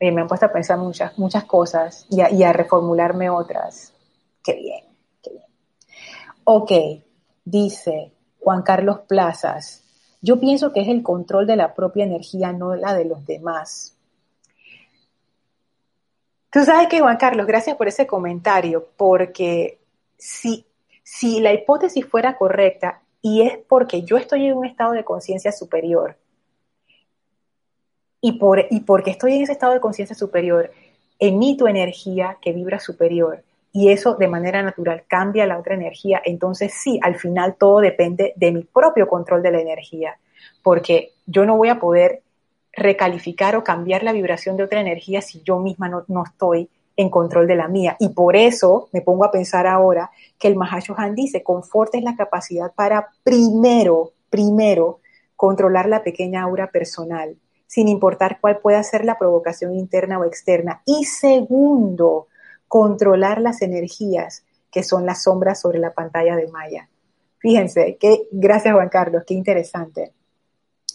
Eh, me han puesto a pensar muchas, muchas cosas y a, reformularme otras. Qué bien, qué bien. Ok, Dice Juan Carlos Plazas, yo pienso que es el control de la propia energía, no la de los demás. Tú sabes que, Juan Carlos, gracias por ese comentario, porque si, si la hipótesis fuera correcta y es porque yo estoy en un estado de conciencia superior y, por, y porque estoy en ese estado de conciencia superior, emito energía que vibra superior y eso de manera natural cambia la otra energía, entonces sí, al final todo depende de mi propio control de la energía, porque yo no voy a poder recalificar o cambiar la vibración de otra energía si yo misma no, estoy en control de la mía. Y por eso me pongo a pensar ahora que el Mahashohan dice, confort es la capacidad para primero, primero, controlar la pequeña aura personal, sin importar cuál pueda ser la provocación interna o externa. Y segundo, controlar las energías que son las sombras sobre la pantalla de Maya. Fíjense, que, gracias Juan Carlos, qué interesante.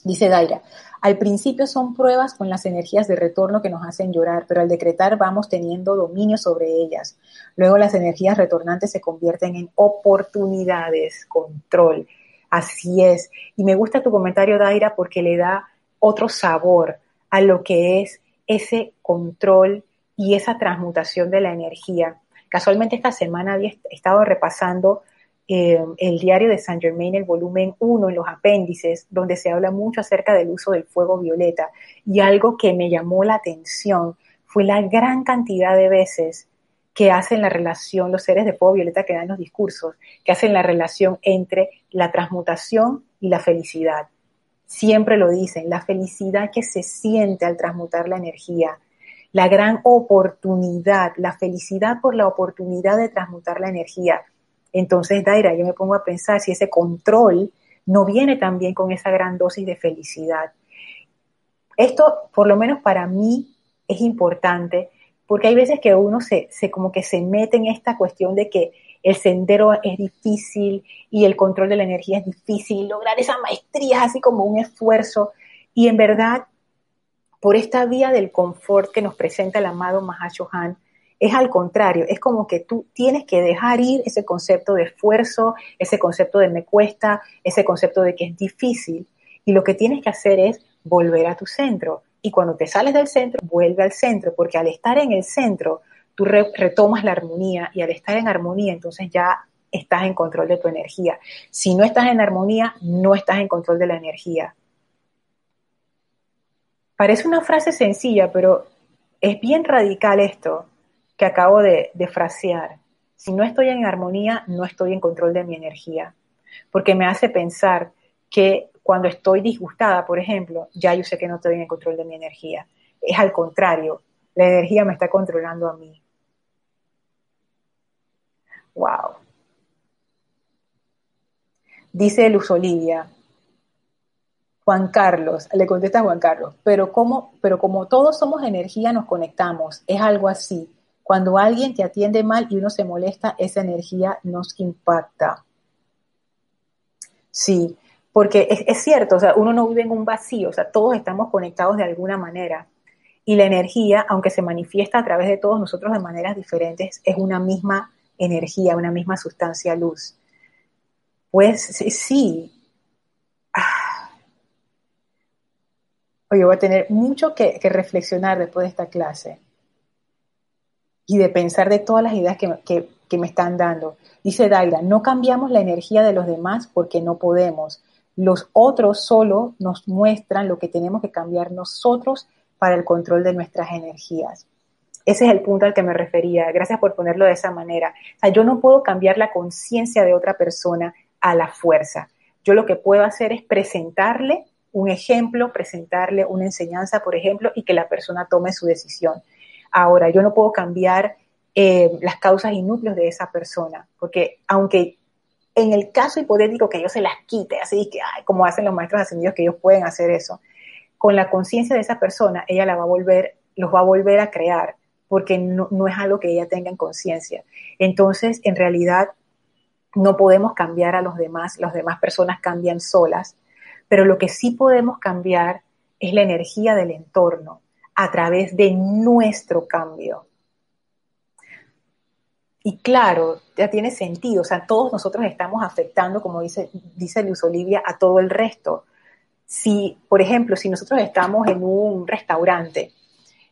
Dice Daira, al principio son pruebas con las energías de retorno que nos hacen llorar, pero al decretar vamos teniendo dominio sobre ellas. Luego las energías retornantes se convierten en oportunidades, control. Así es. Y me gusta tu comentario, Daira, porque le da otro sabor a lo que es ese control y esa transmutación de la energía. Casualmente esta semana había estado repasando eh, el diario de Saint Germain, el volumen 1, en los apéndices, donde se habla mucho acerca del uso del fuego violeta. Y algo que me llamó la atención fue la gran cantidad de veces que hacen la relación, los seres de fuego violeta que dan los discursos, que hacen la relación entre la transmutación y la felicidad. Siempre lo dicen, la felicidad que se siente al transmutar la energía, la gran oportunidad, la felicidad por la oportunidad de transmutar la energía. Entonces, Daira, yo me pongo a pensar si ese control no viene también con esa gran dosis de felicidad. Esto, por lo menos para mí, es importante porque hay veces que uno se, como que se mete en esta cuestión de que el sendero es difícil y el control de la energía es difícil, lograr esa maestría es así como un esfuerzo y en verdad por esta vía del confort que nos presenta el amado Mahashohan, es al contrario, es como que tú tienes que dejar ir ese concepto de esfuerzo, ese concepto de me cuesta, ese concepto de que es difícil, y lo que tienes que hacer es volver a tu centro. Y cuando te sales del centro, vuelve al centro, porque al estar en el centro, tú retomas la armonía, y al estar en armonía, entonces ya estás en control de tu energía. Si no estás en armonía, no estás en control de la energía. Parece una frase sencilla, pero es bien radical esto que acabo de, frasear. Si no estoy en armonía, no estoy en control de mi energía, porque me hace pensar que cuando estoy disgustada, por ejemplo, ya yo sé que no estoy en control de mi energía. Es al contrario, la energía me está controlando a mí. Wow. Dice Luz Olivia, Juan Carlos, le contesta Juan Carlos, pero como, pero como todos somos energía, nos conectamos. Es algo así. Cuando alguien te atiende mal y uno se molesta, esa energía nos impacta. Sí, porque es, cierto, o sea, uno no vive en un vacío, o sea, todos estamos conectados de alguna manera. Y la energía, aunque se manifiesta a través de todos nosotros de maneras diferentes, es una misma energía, una misma sustancia luz. Pues sí. Ah. Oye, voy a tener mucho que, reflexionar después de esta clase y de pensar de todas las ideas que, me están dando. Dice Daira, no cambiamos la energía de los demás porque no podemos. Los otros solo nos muestran lo que tenemos que cambiar nosotros para el control de nuestras energías. Ese es el punto al que me refería. Gracias por ponerlo de esa manera. O sea, yo no puedo cambiar la conciencia de otra persona a la fuerza. Yo lo que puedo hacer es presentarle un ejemplo, presentarle una enseñanza, por ejemplo, y que la persona tome su decisión. Ahora, yo no puedo cambiar eh, las causas y núcleos de esa persona, porque aunque en el caso hipotético que yo se las quite, así que, como hacen los maestros ascendidos, que ellos pueden hacer eso, con la conciencia de esa persona, ella la va a volver, los va a volver a crear, porque no, no es algo que ella tenga en conciencia. Entonces, en realidad, no podemos cambiar a los demás, las demás personas cambian solas, pero lo que sí podemos cambiar es la energía del entorno a través de nuestro cambio. Y claro, ya tiene sentido, o sea, todos nosotros estamos afectando, como dice, dice Luz Olivia, a todo el resto. Si, por ejemplo, si nosotros estamos en un restaurante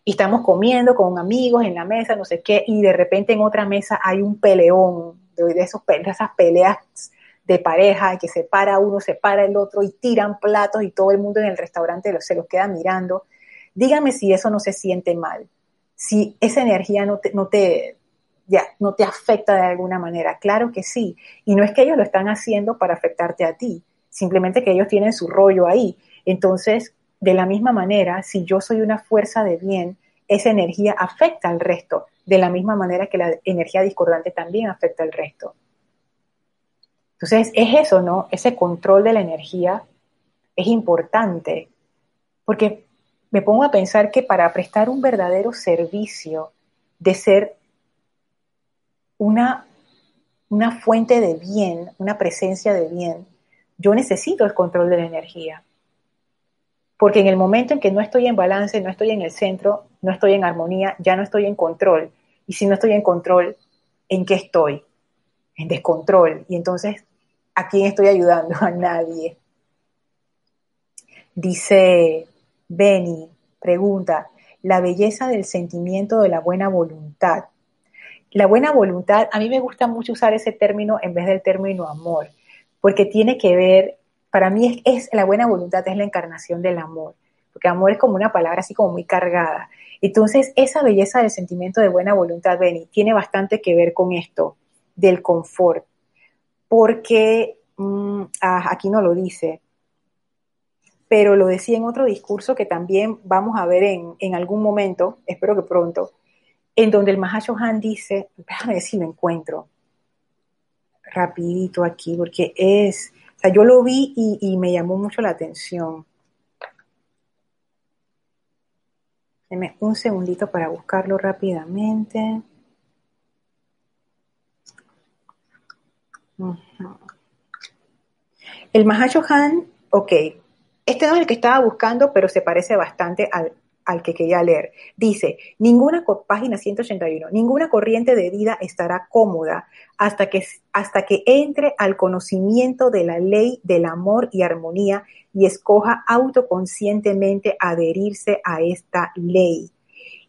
y estamos comiendo con amigos en la mesa, no sé qué, y de repente en otra mesa hay un peleón, de, esos, esas peleas de pareja, que se para uno, se para el otro y tiran platos y todo el mundo en el restaurante se los queda mirando, dígame si eso no se siente mal, si esa energía no te, ya no te afecta de alguna manera. Claro que sí. Y no es que ellos lo están haciendo para afectarte a ti, simplemente que ellos tienen su rollo ahí. Entonces, de la misma manera, si yo soy una fuerza de bien, esa energía afecta al resto, de la misma manera que la energía discordante también afecta al resto. Entonces, es eso, ¿no? Ese control de la energía es importante, porque me pongo a pensar que para prestar un verdadero servicio de ser una, una fuente de bien, una presencia de bien, yo necesito el control de la energía. Porque en el momento en que no estoy en balance, no estoy en el centro, no estoy en armonía, ya no estoy en control. Y si no estoy en control, ¿en qué estoy? En descontrol. Y entonces, ¿a quién estoy ayudando? A nadie. Dice Benny, pregunta, la belleza del sentimiento de la buena voluntad la buena voluntad, a mí me gusta mucho usar ese término en vez del término amor, porque tiene que ver, para mí es, la buena voluntad, es la encarnación del amor, porque amor es como una palabra así como muy cargada. Entonces, esa belleza del sentimiento de buena voluntad, Benny, tiene bastante que ver con esto, del confort, porque mm, ah, aquí no lo dice, pero lo decía en otro discurso que también vamos a ver en, en algún momento, espero que pronto, en donde el Mahashohan dice, déjame ver si lo encuentro rapidito aquí, porque es, o sea, yo lo vi y, me llamó mucho la atención. Deme un segundito para buscarlo rápidamente. El Mahashohan, ok, este no es el que estaba buscando, pero se parece bastante al, al que quería leer. Dice, ninguna, página 181, ninguna corriente de vida estará cómoda hasta que, hasta que entre al conocimiento de la ley del amor y armonía y escoja autoconscientemente adherirse a esta ley.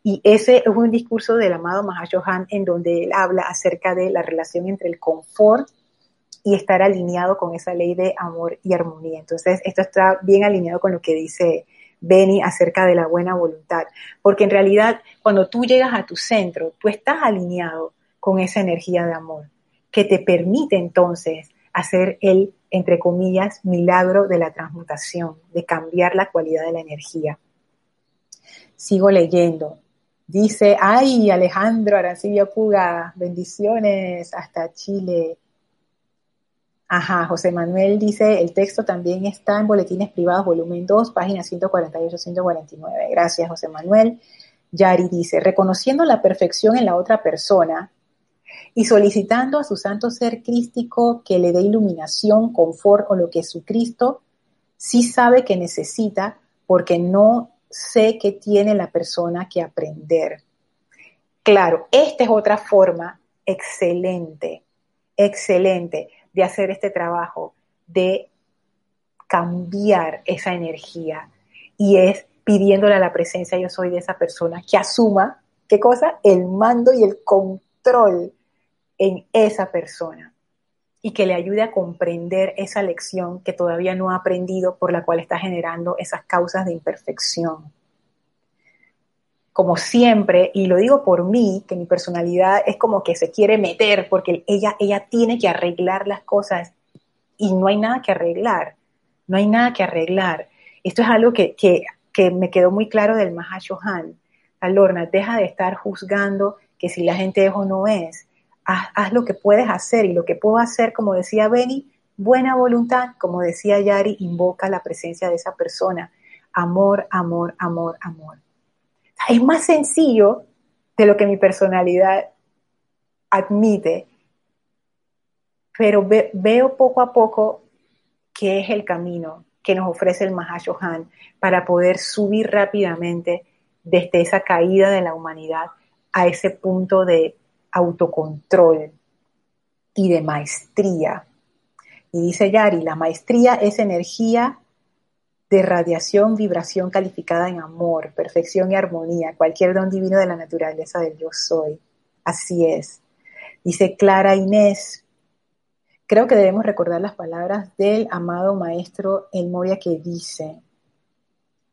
Y ese es un discurso del amado Mahashohan en donde él habla acerca de la relación entre el confort y estar alineado con esa ley de amor y armonía. Entonces, esto está bien alineado con lo que dice Beni acerca de la buena voluntad, porque en realidad cuando tú llegas a tu centro, tú estás alineado con esa energía de amor que te permite entonces hacer el entre comillas, milagro de la transmutación, de cambiar la cualidad de la energía. Sigo leyendo. Dice, ay, Alejandro Arancibia Puga, bendiciones hasta Chile. Ajá, José Manuel dice, el texto también está en Boletines Privados, volumen 2, páginas 148-149. Gracias, José Manuel. Yari dice, reconociendo la perfección en la otra persona y solicitando a su santo ser crístico que le dé iluminación, confort o lo que su Cristo sí sabe que necesita porque no sé qué tiene la persona que aprender. Claro, esta es otra forma excelente, excelente de hacer este trabajo, de cambiar esa energía. Y es pidiéndole a la presencia yo soy de esa persona que asuma, ¿qué cosa? El mando y el control en esa persona y que le ayude a comprender esa lección que todavía no ha aprendido por la cual está generando esas causas de imperfección. Como siempre, y lo digo por mí, que mi personalidad es como que se quiere meter porque ella, ella tiene que arreglar las cosas y no hay nada que arreglar, no hay nada que arreglar. Esto es algo que, que, que me quedó muy claro del Mahashohan. Lorna, deja de estar juzgando que si la gente es o no es haz, lo que puedes hacer y lo que puedo hacer, como decía Benny, buena voluntad, como decía Yari, invoca la presencia de esa persona. Amor, amor, amor, amor. Es más sencillo de lo que mi personalidad admite, pero veo poco a poco qué es el camino que nos ofrece el Mahashohan para poder subir rápidamente desde esa caída de la humanidad a ese punto de autocontrol y de maestría. Y dice Yari, la maestría es energía de radiación, vibración calificada en amor, perfección y armonía, cualquier don divino de la naturaleza del yo soy. Así es. Dice Clara Inés, creo que debemos recordar las palabras del amado maestro El Moria que dice,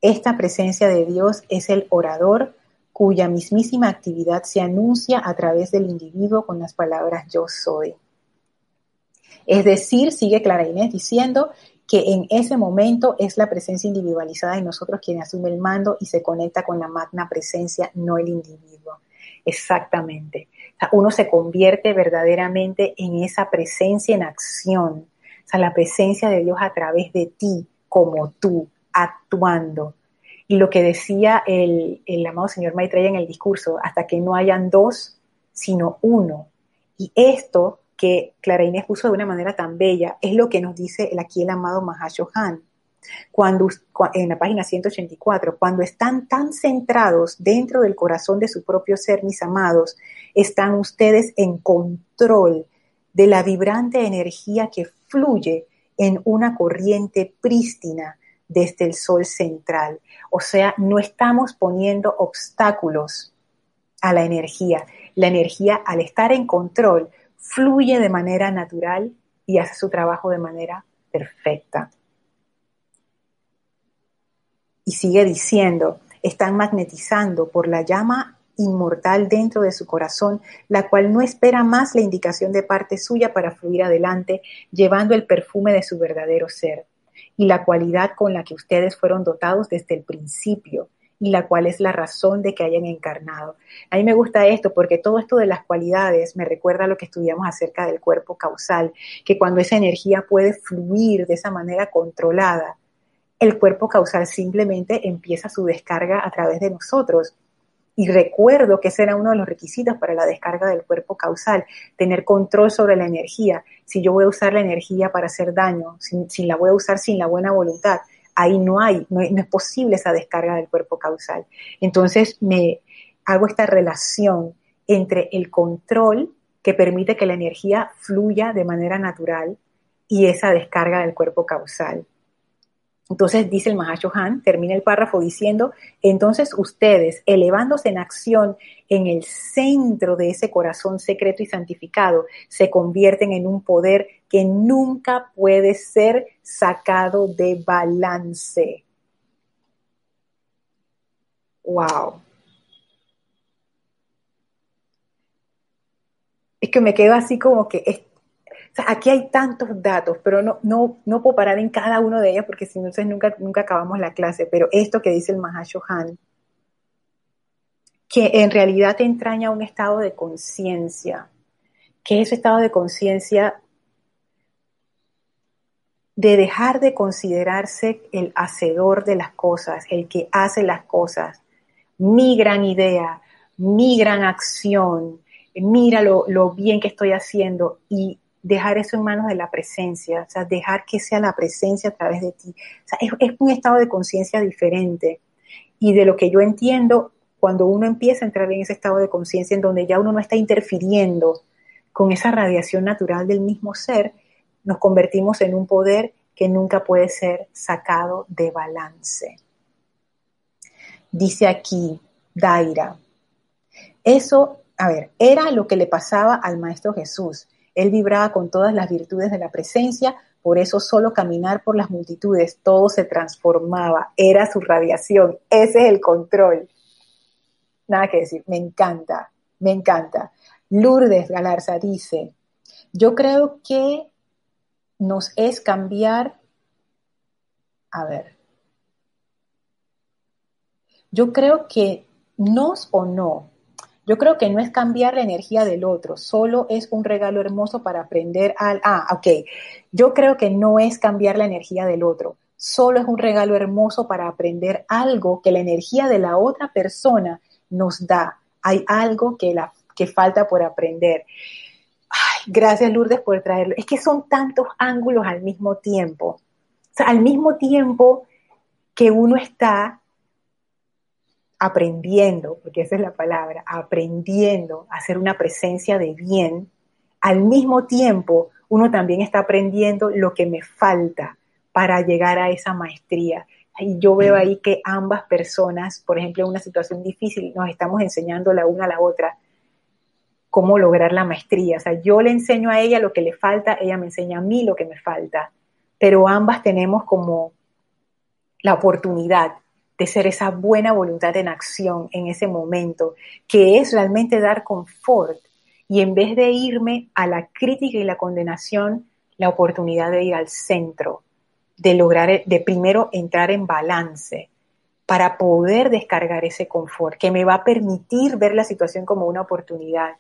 esta presencia de Dios es el orador cuya mismísima actividad se anuncia a través del individuo con las palabras yo soy. Es decir, sigue Clara Inés diciendo que en ese momento es la presencia individualizada de nosotros quien asume el mando y se conecta con la magna presencia, no el individuo. Exactamente. uno se convierte verdaderamente en esa presencia en acción, o sea, la presencia de Dios a través de ti, como tú, actuando. Y lo que decía el, amado señor Maitreya en el discurso, hasta que no hayan dos, sino uno. Y esto que Clara Inés puso de una manera tan bella es lo que nos dice aquí el amado Mahashohan. Cuando, en la página 184, cuando están tan centrados dentro del corazón de su propio ser, mis amados, están ustedes en control de la vibrante energía que fluye en una corriente prístina desde el sol central. O sea, no estamos poniendo obstáculos a la energía. La energía, al estar en control, fluye de manera natural y hace su trabajo de manera perfecta. Y sigue diciendo, están magnetizando por la llama inmortal dentro de su corazón, la cual no espera más la indicación de parte suya para fluir adelante, llevando el perfume de su verdadero ser y la cualidad con la que ustedes fueron dotados desde el principio y la cual es la razón de que hayan encarnado. A mí me gusta esto porque todo esto de las cualidades me recuerda lo que estudiamos acerca del cuerpo causal, que cuando esa energía puede fluir de esa manera controlada, el cuerpo causal simplemente empieza su descarga a través de nosotros y recuerdo que ese era uno de los requisitos para la descarga del cuerpo causal, tener control sobre la energía. Si yo voy a usar la energía para hacer daño, si, la voy a usar sin la buena voluntad, ahí no hay, no, es posible esa descarga del cuerpo causal. Entonces me hago esta relación entre el control que permite que la energía fluya de manera natural y esa descarga del cuerpo causal. Entonces dice el Han, termina el párrafo diciendo, entonces ustedes, elevándose en acción en el centro de ese corazón secreto y santificado, se convierten en un poder que nunca puede ser sacado de balance. Wow. Es que me quedo así como que aquí hay tantos datos, pero no, no, no puedo parar en cada uno de ellos porque si no, nunca, nunca acabamos la clase. Pero esto que dice el Mahashohan, que en realidad te entraña un estado de conciencia, que ese estado de conciencia de dejar de considerarse el hacedor de las cosas, el que hace las cosas, mi gran idea, mi gran acción, mira lo, bien que estoy haciendo y dejar eso en manos de la presencia, o sea, dejar que sea la presencia a través de ti. O sea, es un estado de conciencia diferente. Y de lo que yo entiendo, cuando uno empieza a entrar en ese estado de conciencia en donde ya uno no está interfiriendo con esa radiación natural del mismo ser, nos convertimos en un poder que nunca puede ser sacado de balance. Dice aquí Daira, eso, a ver, era lo que le pasaba al Maestro Jesús. Él vibraba con todas las virtudes de la presencia, por eso solo caminar por las multitudes, todo se transformaba, era su radiación, ese es el control. Nada que decir, me encanta, me encanta. Lourdes Galarza dice, yo creo que nos es cambiar, a ver, yo creo que nos o no, yo creo que no es cambiar la energía del otro, solo es un regalo hermoso para aprender al... Ah, ok. Yo creo que no es cambiar la energía del otro, solo es un regalo hermoso para aprender algo que la energía de la otra persona nos da. Hay algo que, la, que falta por aprender. Gracias Lourdes por traerlo. Es que son tantos ángulos al mismo tiempo. O sea, al mismo tiempo que uno está aprendiendo, porque esa es la palabra, aprendiendo a hacer una presencia de bien, al mismo tiempo uno también está aprendiendo lo que me falta para llegar a esa maestría. Y yo veo ahí que ambas personas, por ejemplo, en una situación difícil, nos estamos enseñando la una a la otra cómo lograr la maestría. O sea, yo le enseño a ella lo que le falta, ella me enseña a mí lo que me falta, pero ambas tenemos como la oportunidad de ser esa buena voluntad en acción en ese momento, que es realmente dar confort. Y en vez de irme a la crítica y la condenación, la oportunidad de ir al centro, de lograr, de primero entrar en balance para poder descargar ese confort, que me va a permitir ver la situación como una oportunidad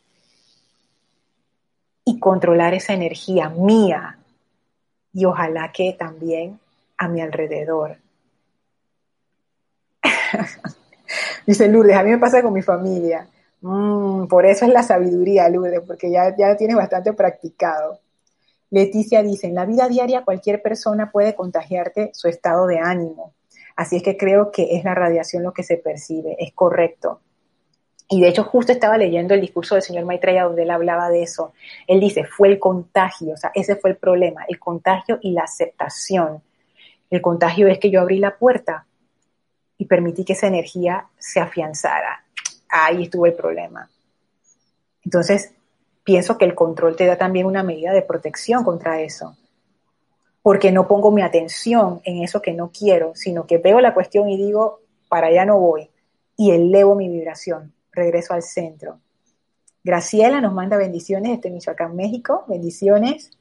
y controlar esa energía mía y ojalá que también a mi alrededor. Dice Lourdes, a mí me pasa con mi familia. Mm, por eso es la sabiduría, Lourdes, porque ya, ya tienes bastante practicado. Leticia dice, en la vida diaria cualquier persona puede contagiarte su estado de ánimo. Así es que creo que es la radiación lo que se percibe, es correcto. Y de hecho justo estaba leyendo el discurso del señor Maitreya donde él hablaba de eso. Él dice, fue el contagio, o sea, ese fue el problema, el contagio y la aceptación. El contagio es que yo abrí la puerta y permití que esa energía se afianzara. Ahí estuvo el problema. Entonces, pienso que el control te da también una medida de protección contra eso. Porque no pongo mi atención en eso que no quiero, sino que veo la cuestión y digo, para allá no voy. Y elevo mi vibración, regreso al centro. Graciela nos manda bendiciones desde Michoacán, México. Bendiciones.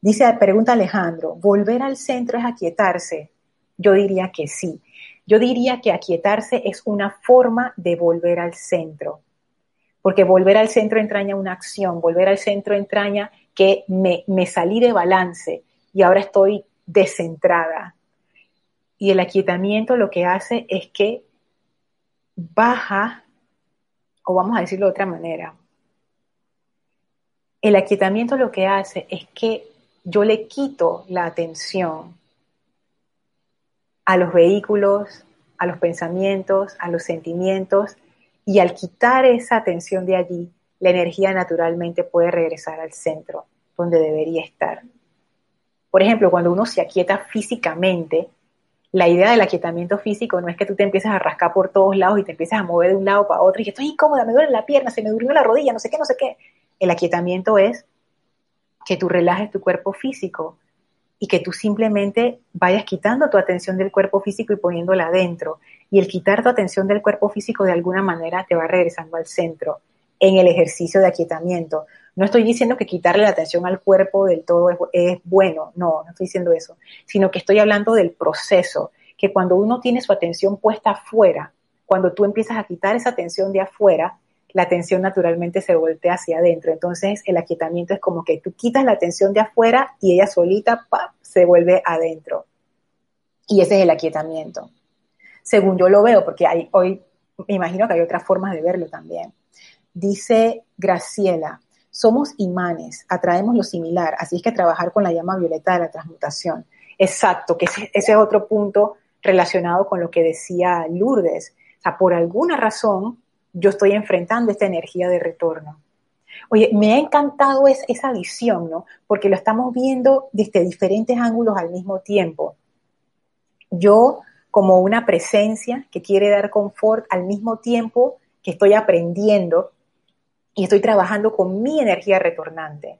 Dice, pregunta Alejandro, ¿volver al centro es aquietarse? Yo diría que sí. Yo diría que aquietarse es una forma de volver al centro, porque volver al centro entraña una acción, volver al centro entraña que me, salí de balance y ahora estoy descentrada. Y el aquietamiento lo que hace es que baja, o vamos a decirlo de otra manera, el aquietamiento lo que hace es que yo le quito la atención a los vehículos, a los pensamientos, a los sentimientos, y al quitar esa atención de allí, la energía naturalmente puede regresar al centro, donde debería estar. Por ejemplo, cuando uno se aquieta físicamente, la idea del aquietamiento físico no es que tú te empieces a rascar por todos lados y te empieces a mover de un lado para otro y que estoy incómoda, me duele la pierna, se me durmió la rodilla, no sé qué, no sé qué. El aquietamiento es que tú relajes tu cuerpo físico, y que tú simplemente vayas quitando tu atención del cuerpo físico y poniéndola adentro. Y el quitar tu atención del cuerpo físico de alguna manera te va regresando al centro en el ejercicio de aquietamiento. No estoy diciendo que quitarle la atención al cuerpo del todo es, bueno, no, no estoy diciendo eso, sino que estoy hablando del proceso, que cuando uno tiene su atención puesta afuera, cuando tú empiezas a quitar esa atención de afuera, la atención naturalmente se voltea hacia adentro. Entonces el aquietamiento es como que tú quitas la atención de afuera y ella solita se vuelve adentro. Y ese es el aquietamiento. Según yo lo veo, porque hoy me imagino que hay otras formas de verlo también. Dice Graciela, somos imanes, atraemos lo similar, así es que trabajar con la llama violeta de la transmutación. Exacto, que ese, es otro punto relacionado con lo que decía Lourdes. O sea, por alguna razón yo estoy enfrentando esta energía de retorno. Oye, me ha encantado esa visión, ¿no? Porque lo estamos viendo desde diferentes ángulos al mismo tiempo. Yo como una presencia que quiere dar confort al mismo tiempo que estoy aprendiendo y estoy trabajando con mi energía retornante.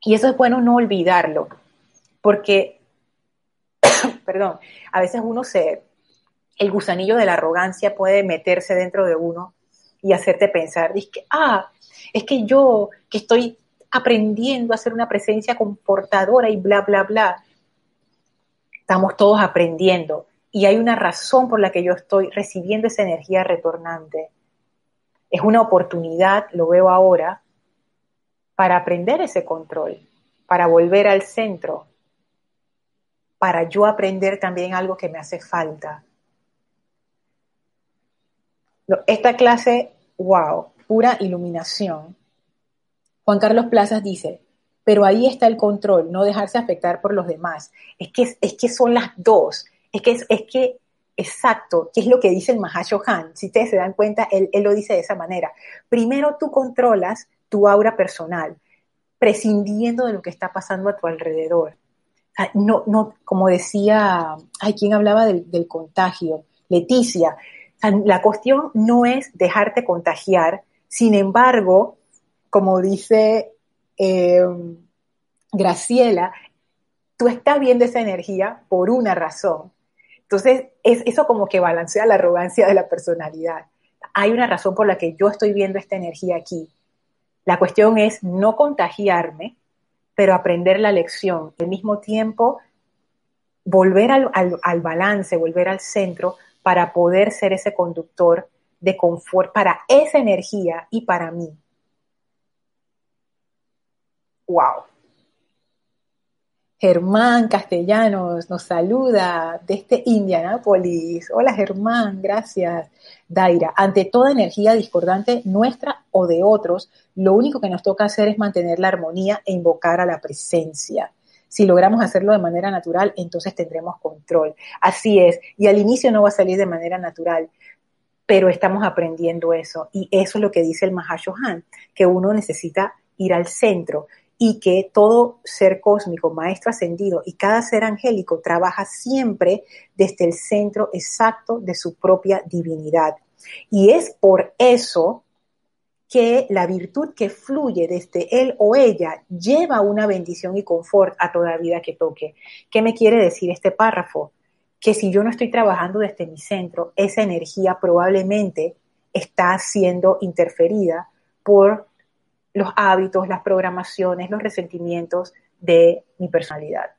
Y eso es bueno no olvidarlo, porque, perdón, a veces uno se, el gusanillo de la arrogancia puede meterse dentro de uno y hacerte pensar, que, ah, es que yo que estoy aprendiendo a ser una presencia comportadora y bla, bla, bla. Estamos todos aprendiendo y hay una razón por la que yo estoy recibiendo esa energía retornante. Es una oportunidad, lo veo ahora, para aprender ese control, para volver al centro, para yo aprender también algo que me hace falta, esta clase, wow, pura iluminación. Juan Carlos Plazas dice, pero ahí está el control, no dejarse afectar por los demás. Es que, es que son las dos. Es que, es, que, exacto, ¿qué es lo que dice el Han? Si ustedes se dan cuenta, él, él lo dice de esa manera. Primero tú controlas tu aura personal, prescindiendo de lo que está pasando a tu alrededor. no, no, como decía, hay quien hablaba del, del contagio, Leticia, la cuestión no es dejarte contagiar, sin embargo, como dice eh, Graciela, tú estás viendo esa energía por una razón. Entonces, es eso como que balancea la arrogancia de la personalidad. Hay una razón por la que yo estoy viendo esta energía aquí. La cuestión es no contagiarme, pero aprender la lección. Al mismo tiempo, volver al, al balance, volver al centro, para poder ser ese conductor de confort para esa energía y para mí. ¡Wow! Germán Castellanos nos saluda desde Indianápolis. Hola Germán, gracias. Daira, ante toda energía discordante nuestra o de otros, lo único que nos toca hacer es mantener la armonía e invocar a la presencia. Si logramos hacerlo de manera natural, entonces tendremos control. Así es. Y al inicio no va a salir de manera natural, pero estamos aprendiendo eso. Y eso es lo que dice el Mahashohan, que uno necesita ir al centro y que todo ser cósmico, maestro ascendido y cada ser angélico trabaja siempre desde el centro exacto de su propia divinidad. Y es por eso que la virtud que fluye desde él o ella lleva una bendición y confort a toda vida que toque. ¿Qué me quiere decir este párrafo? Que si yo no estoy trabajando desde mi centro, esa energía probablemente está siendo interferida por los hábitos, las programaciones, los resentimientos de mi personalidad.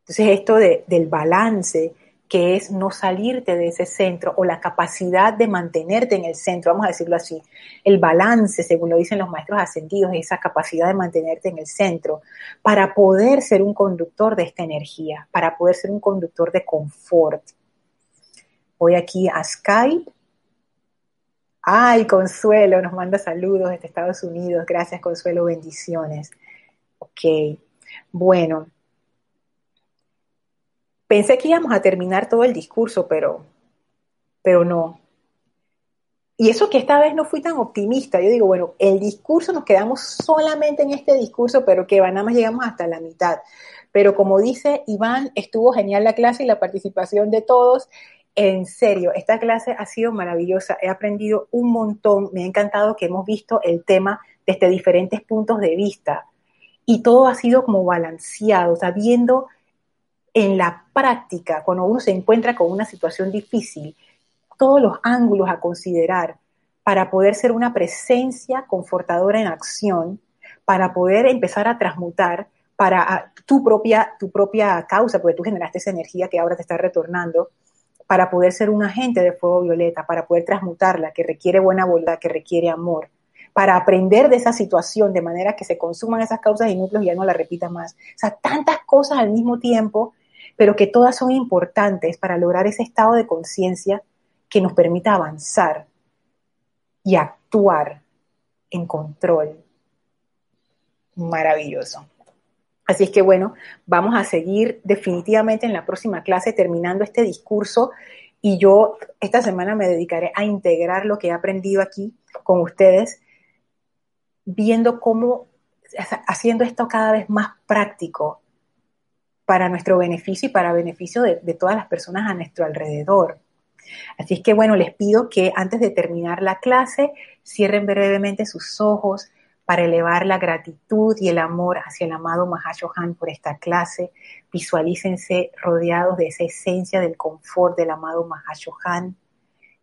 Entonces esto del balance que es no salirte de ese centro o la capacidad de mantenerte en el centro, vamos a decirlo así. El balance, según lo dicen los maestros ascendidos, es esa capacidad de mantenerte en el centro para poder ser un conductor de esta energía, para poder ser un conductor de confort. Voy aquí a Skype. Ay, Consuelo, nos manda saludos desde Estados Unidos. Gracias, Consuelo, bendiciones. Ok, bueno, Pensé que íbamos a terminar todo el discurso, pero, pero no. Y eso que esta vez no fui tan optimista. Yo digo, bueno, el discurso nos quedamos solamente en este discurso, pero que nada más llegamos hasta la mitad. Pero como dice Iván, estuvo genial la clase y la participación de todos. En serio, esta clase ha sido maravillosa. He aprendido un montón. Me ha encantado que hemos visto el tema desde diferentes puntos de vista. Y todo ha sido como balanceado, o sea, viendo en la práctica, cuando uno se encuentra con una situación difícil, todos los ángulos a considerar para poder ser una presencia confortadora en acción, para poder empezar a transmutar para ah, tu propia, tu propia causa, porque tú generaste esa energía que ahora te está retornando, para poder ser un agente de fuego violeta, para poder transmutarla, que requiere buena voluntad, que requiere amor, para aprender de esa situación de manera que se consuman esas causas inútiles y ya no la repitas más. O sea, tantas cosas al mismo tiempo, pero que todas son importantes para lograr ese estado de conciencia que nos permita avanzar y actuar en control. Maravilloso. Así es que bueno, vamos a seguir definitivamente en la próxima clase terminando este discurso y yo esta semana me dedicaré a integrar lo que he aprendido aquí con ustedes, viendo cómo, haciendo esto cada vez más práctico para nuestro beneficio y para beneficio de, todas las personas a nuestro alrededor. Así es que bueno, les pido que antes de terminar la clase cierren brevemente sus ojos, para elevar la gratitud y el amor hacia el amado Mahashohan por esta clase. Visualícense rodeados de esa esencia del confort del amado Mahashohan.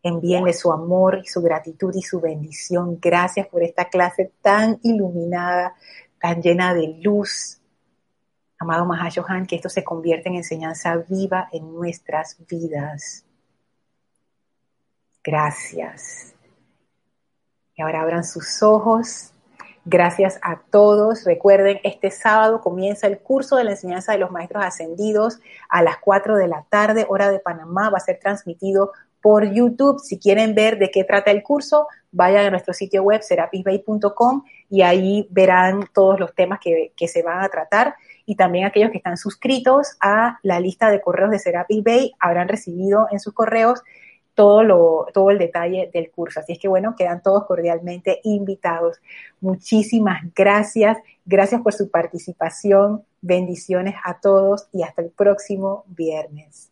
Envíenle su amor y su gratitud y su bendición. Gracias por esta clase tan iluminada, tan llena de luz. Amado Mahashohan, que esto se convierta en enseñanza viva en nuestras vidas. Gracias. Y ahora abran sus ojos Gracias a todos. Recuerden, este sábado comienza el curso de la enseñanza de los maestros ascendidos a las 4 de la tarde, hora de Panamá. Va a ser transmitido por YouTube. Si quieren ver de qué trata el curso, vayan a nuestro sitio web serapisbay.com y ahí verán todos los temas que, se van a tratar. Y también aquellos que están suscritos a la lista de correos de Serapis Bay habrán recibido en sus correos todo, lo, todo el detalle del curso. Así es que bueno, quedan todos cordialmente invitados. Muchísimas gracias. Gracias por su participación. Bendiciones a todos y hasta el próximo viernes.